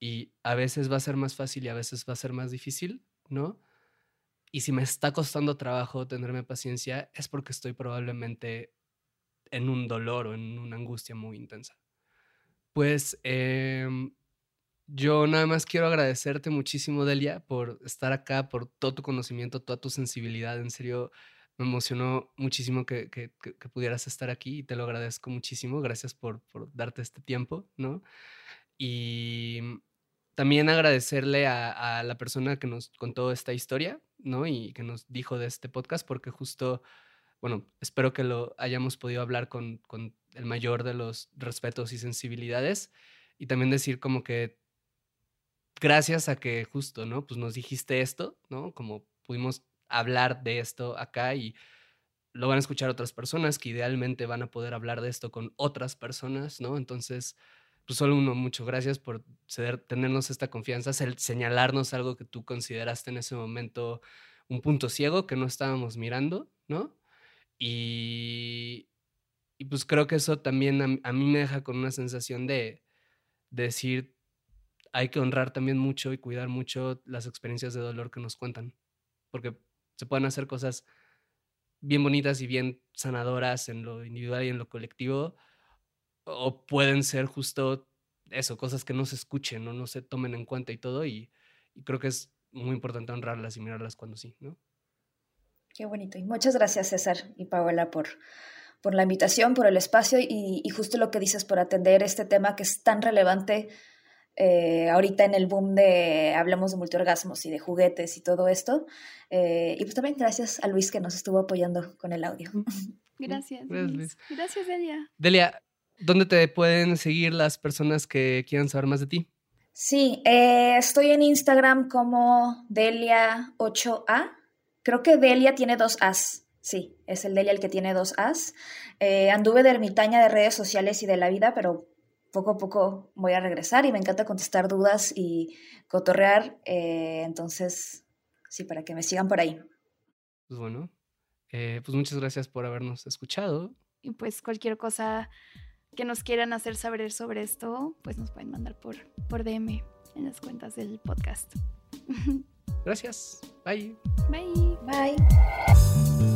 Speaker 2: y a veces va a ser más fácil y a veces va a ser más difícil, ¿no? Y si me está costando trabajo tenerme paciencia, es porque estoy probablemente en un dolor o en una angustia muy intensa. Pues eh, yo nada más quiero agradecerte muchísimo, Delia, por estar acá, por todo tu conocimiento, toda tu sensibilidad. En serio, me emocionó muchísimo que, que, que pudieras estar aquí y te lo agradezco muchísimo. Gracias por, por darte este tiempo, ¿no? Y también agradecerle a, a, la persona que nos contó esta historia, ¿no? Y que nos dijo de este podcast, porque justo, bueno, espero que lo hayamos podido hablar con, con el mayor de los respetos y sensibilidades. Y también decir como que gracias a que justo, ¿no? Pues nos dijiste esto, ¿no? Como pudimos hablar de esto acá y lo van a escuchar otras personas que idealmente van a poder hablar de esto con otras personas, ¿no? Entonces, pues solo uno, mucho gracias por tenernos esta confianza, señalarnos algo que tú consideraste en ese momento un punto ciego que no estábamos mirando, ¿no? Y, y pues creo que eso también a, mí me deja con una sensación de, de decir, hay que honrar también mucho y cuidar mucho las experiencias de dolor que nos cuentan, porque se pueden hacer cosas bien bonitas y bien sanadoras en lo individual y en lo colectivo, o pueden ser justo eso, cosas que no se escuchen o no se tomen en cuenta y todo, y, creo que es muy importante honrarlas y mirarlas cuando sí, ¿no?
Speaker 4: Qué bonito. Y muchas gracias, César y Paola, por, por la invitación, por el espacio y, y, justo lo que dices, por atender este tema que es tan relevante eh, ahorita en el boom de hablamos de multiorgasmos y de juguetes y todo esto. Eh, y pues también gracias a Luis que nos estuvo apoyando con el audio.
Speaker 3: Gracias. Gracias, Gracias Delia.
Speaker 2: Delia, ¿dónde te pueden seguir las personas que quieran saber más de ti?
Speaker 4: Sí, eh, estoy en Instagram como Delia8A. Creo que Delia tiene dos As. Sí, es el Delia el que tiene dos As. anduve de ermitaña de redes sociales y de la vida, pero poco a poco voy a regresar y me encanta contestar dudas y cotorrear. Eh, entonces, sí, para que me sigan por ahí.
Speaker 2: Pues bueno, eh, pues muchas gracias por habernos escuchado.
Speaker 3: Y pues cualquier cosa que nos quieran hacer saber sobre esto, pues nos pueden mandar por, por DM en las cuentas del podcast.
Speaker 2: Gracias. Bye.
Speaker 3: Bye.
Speaker 4: Bye.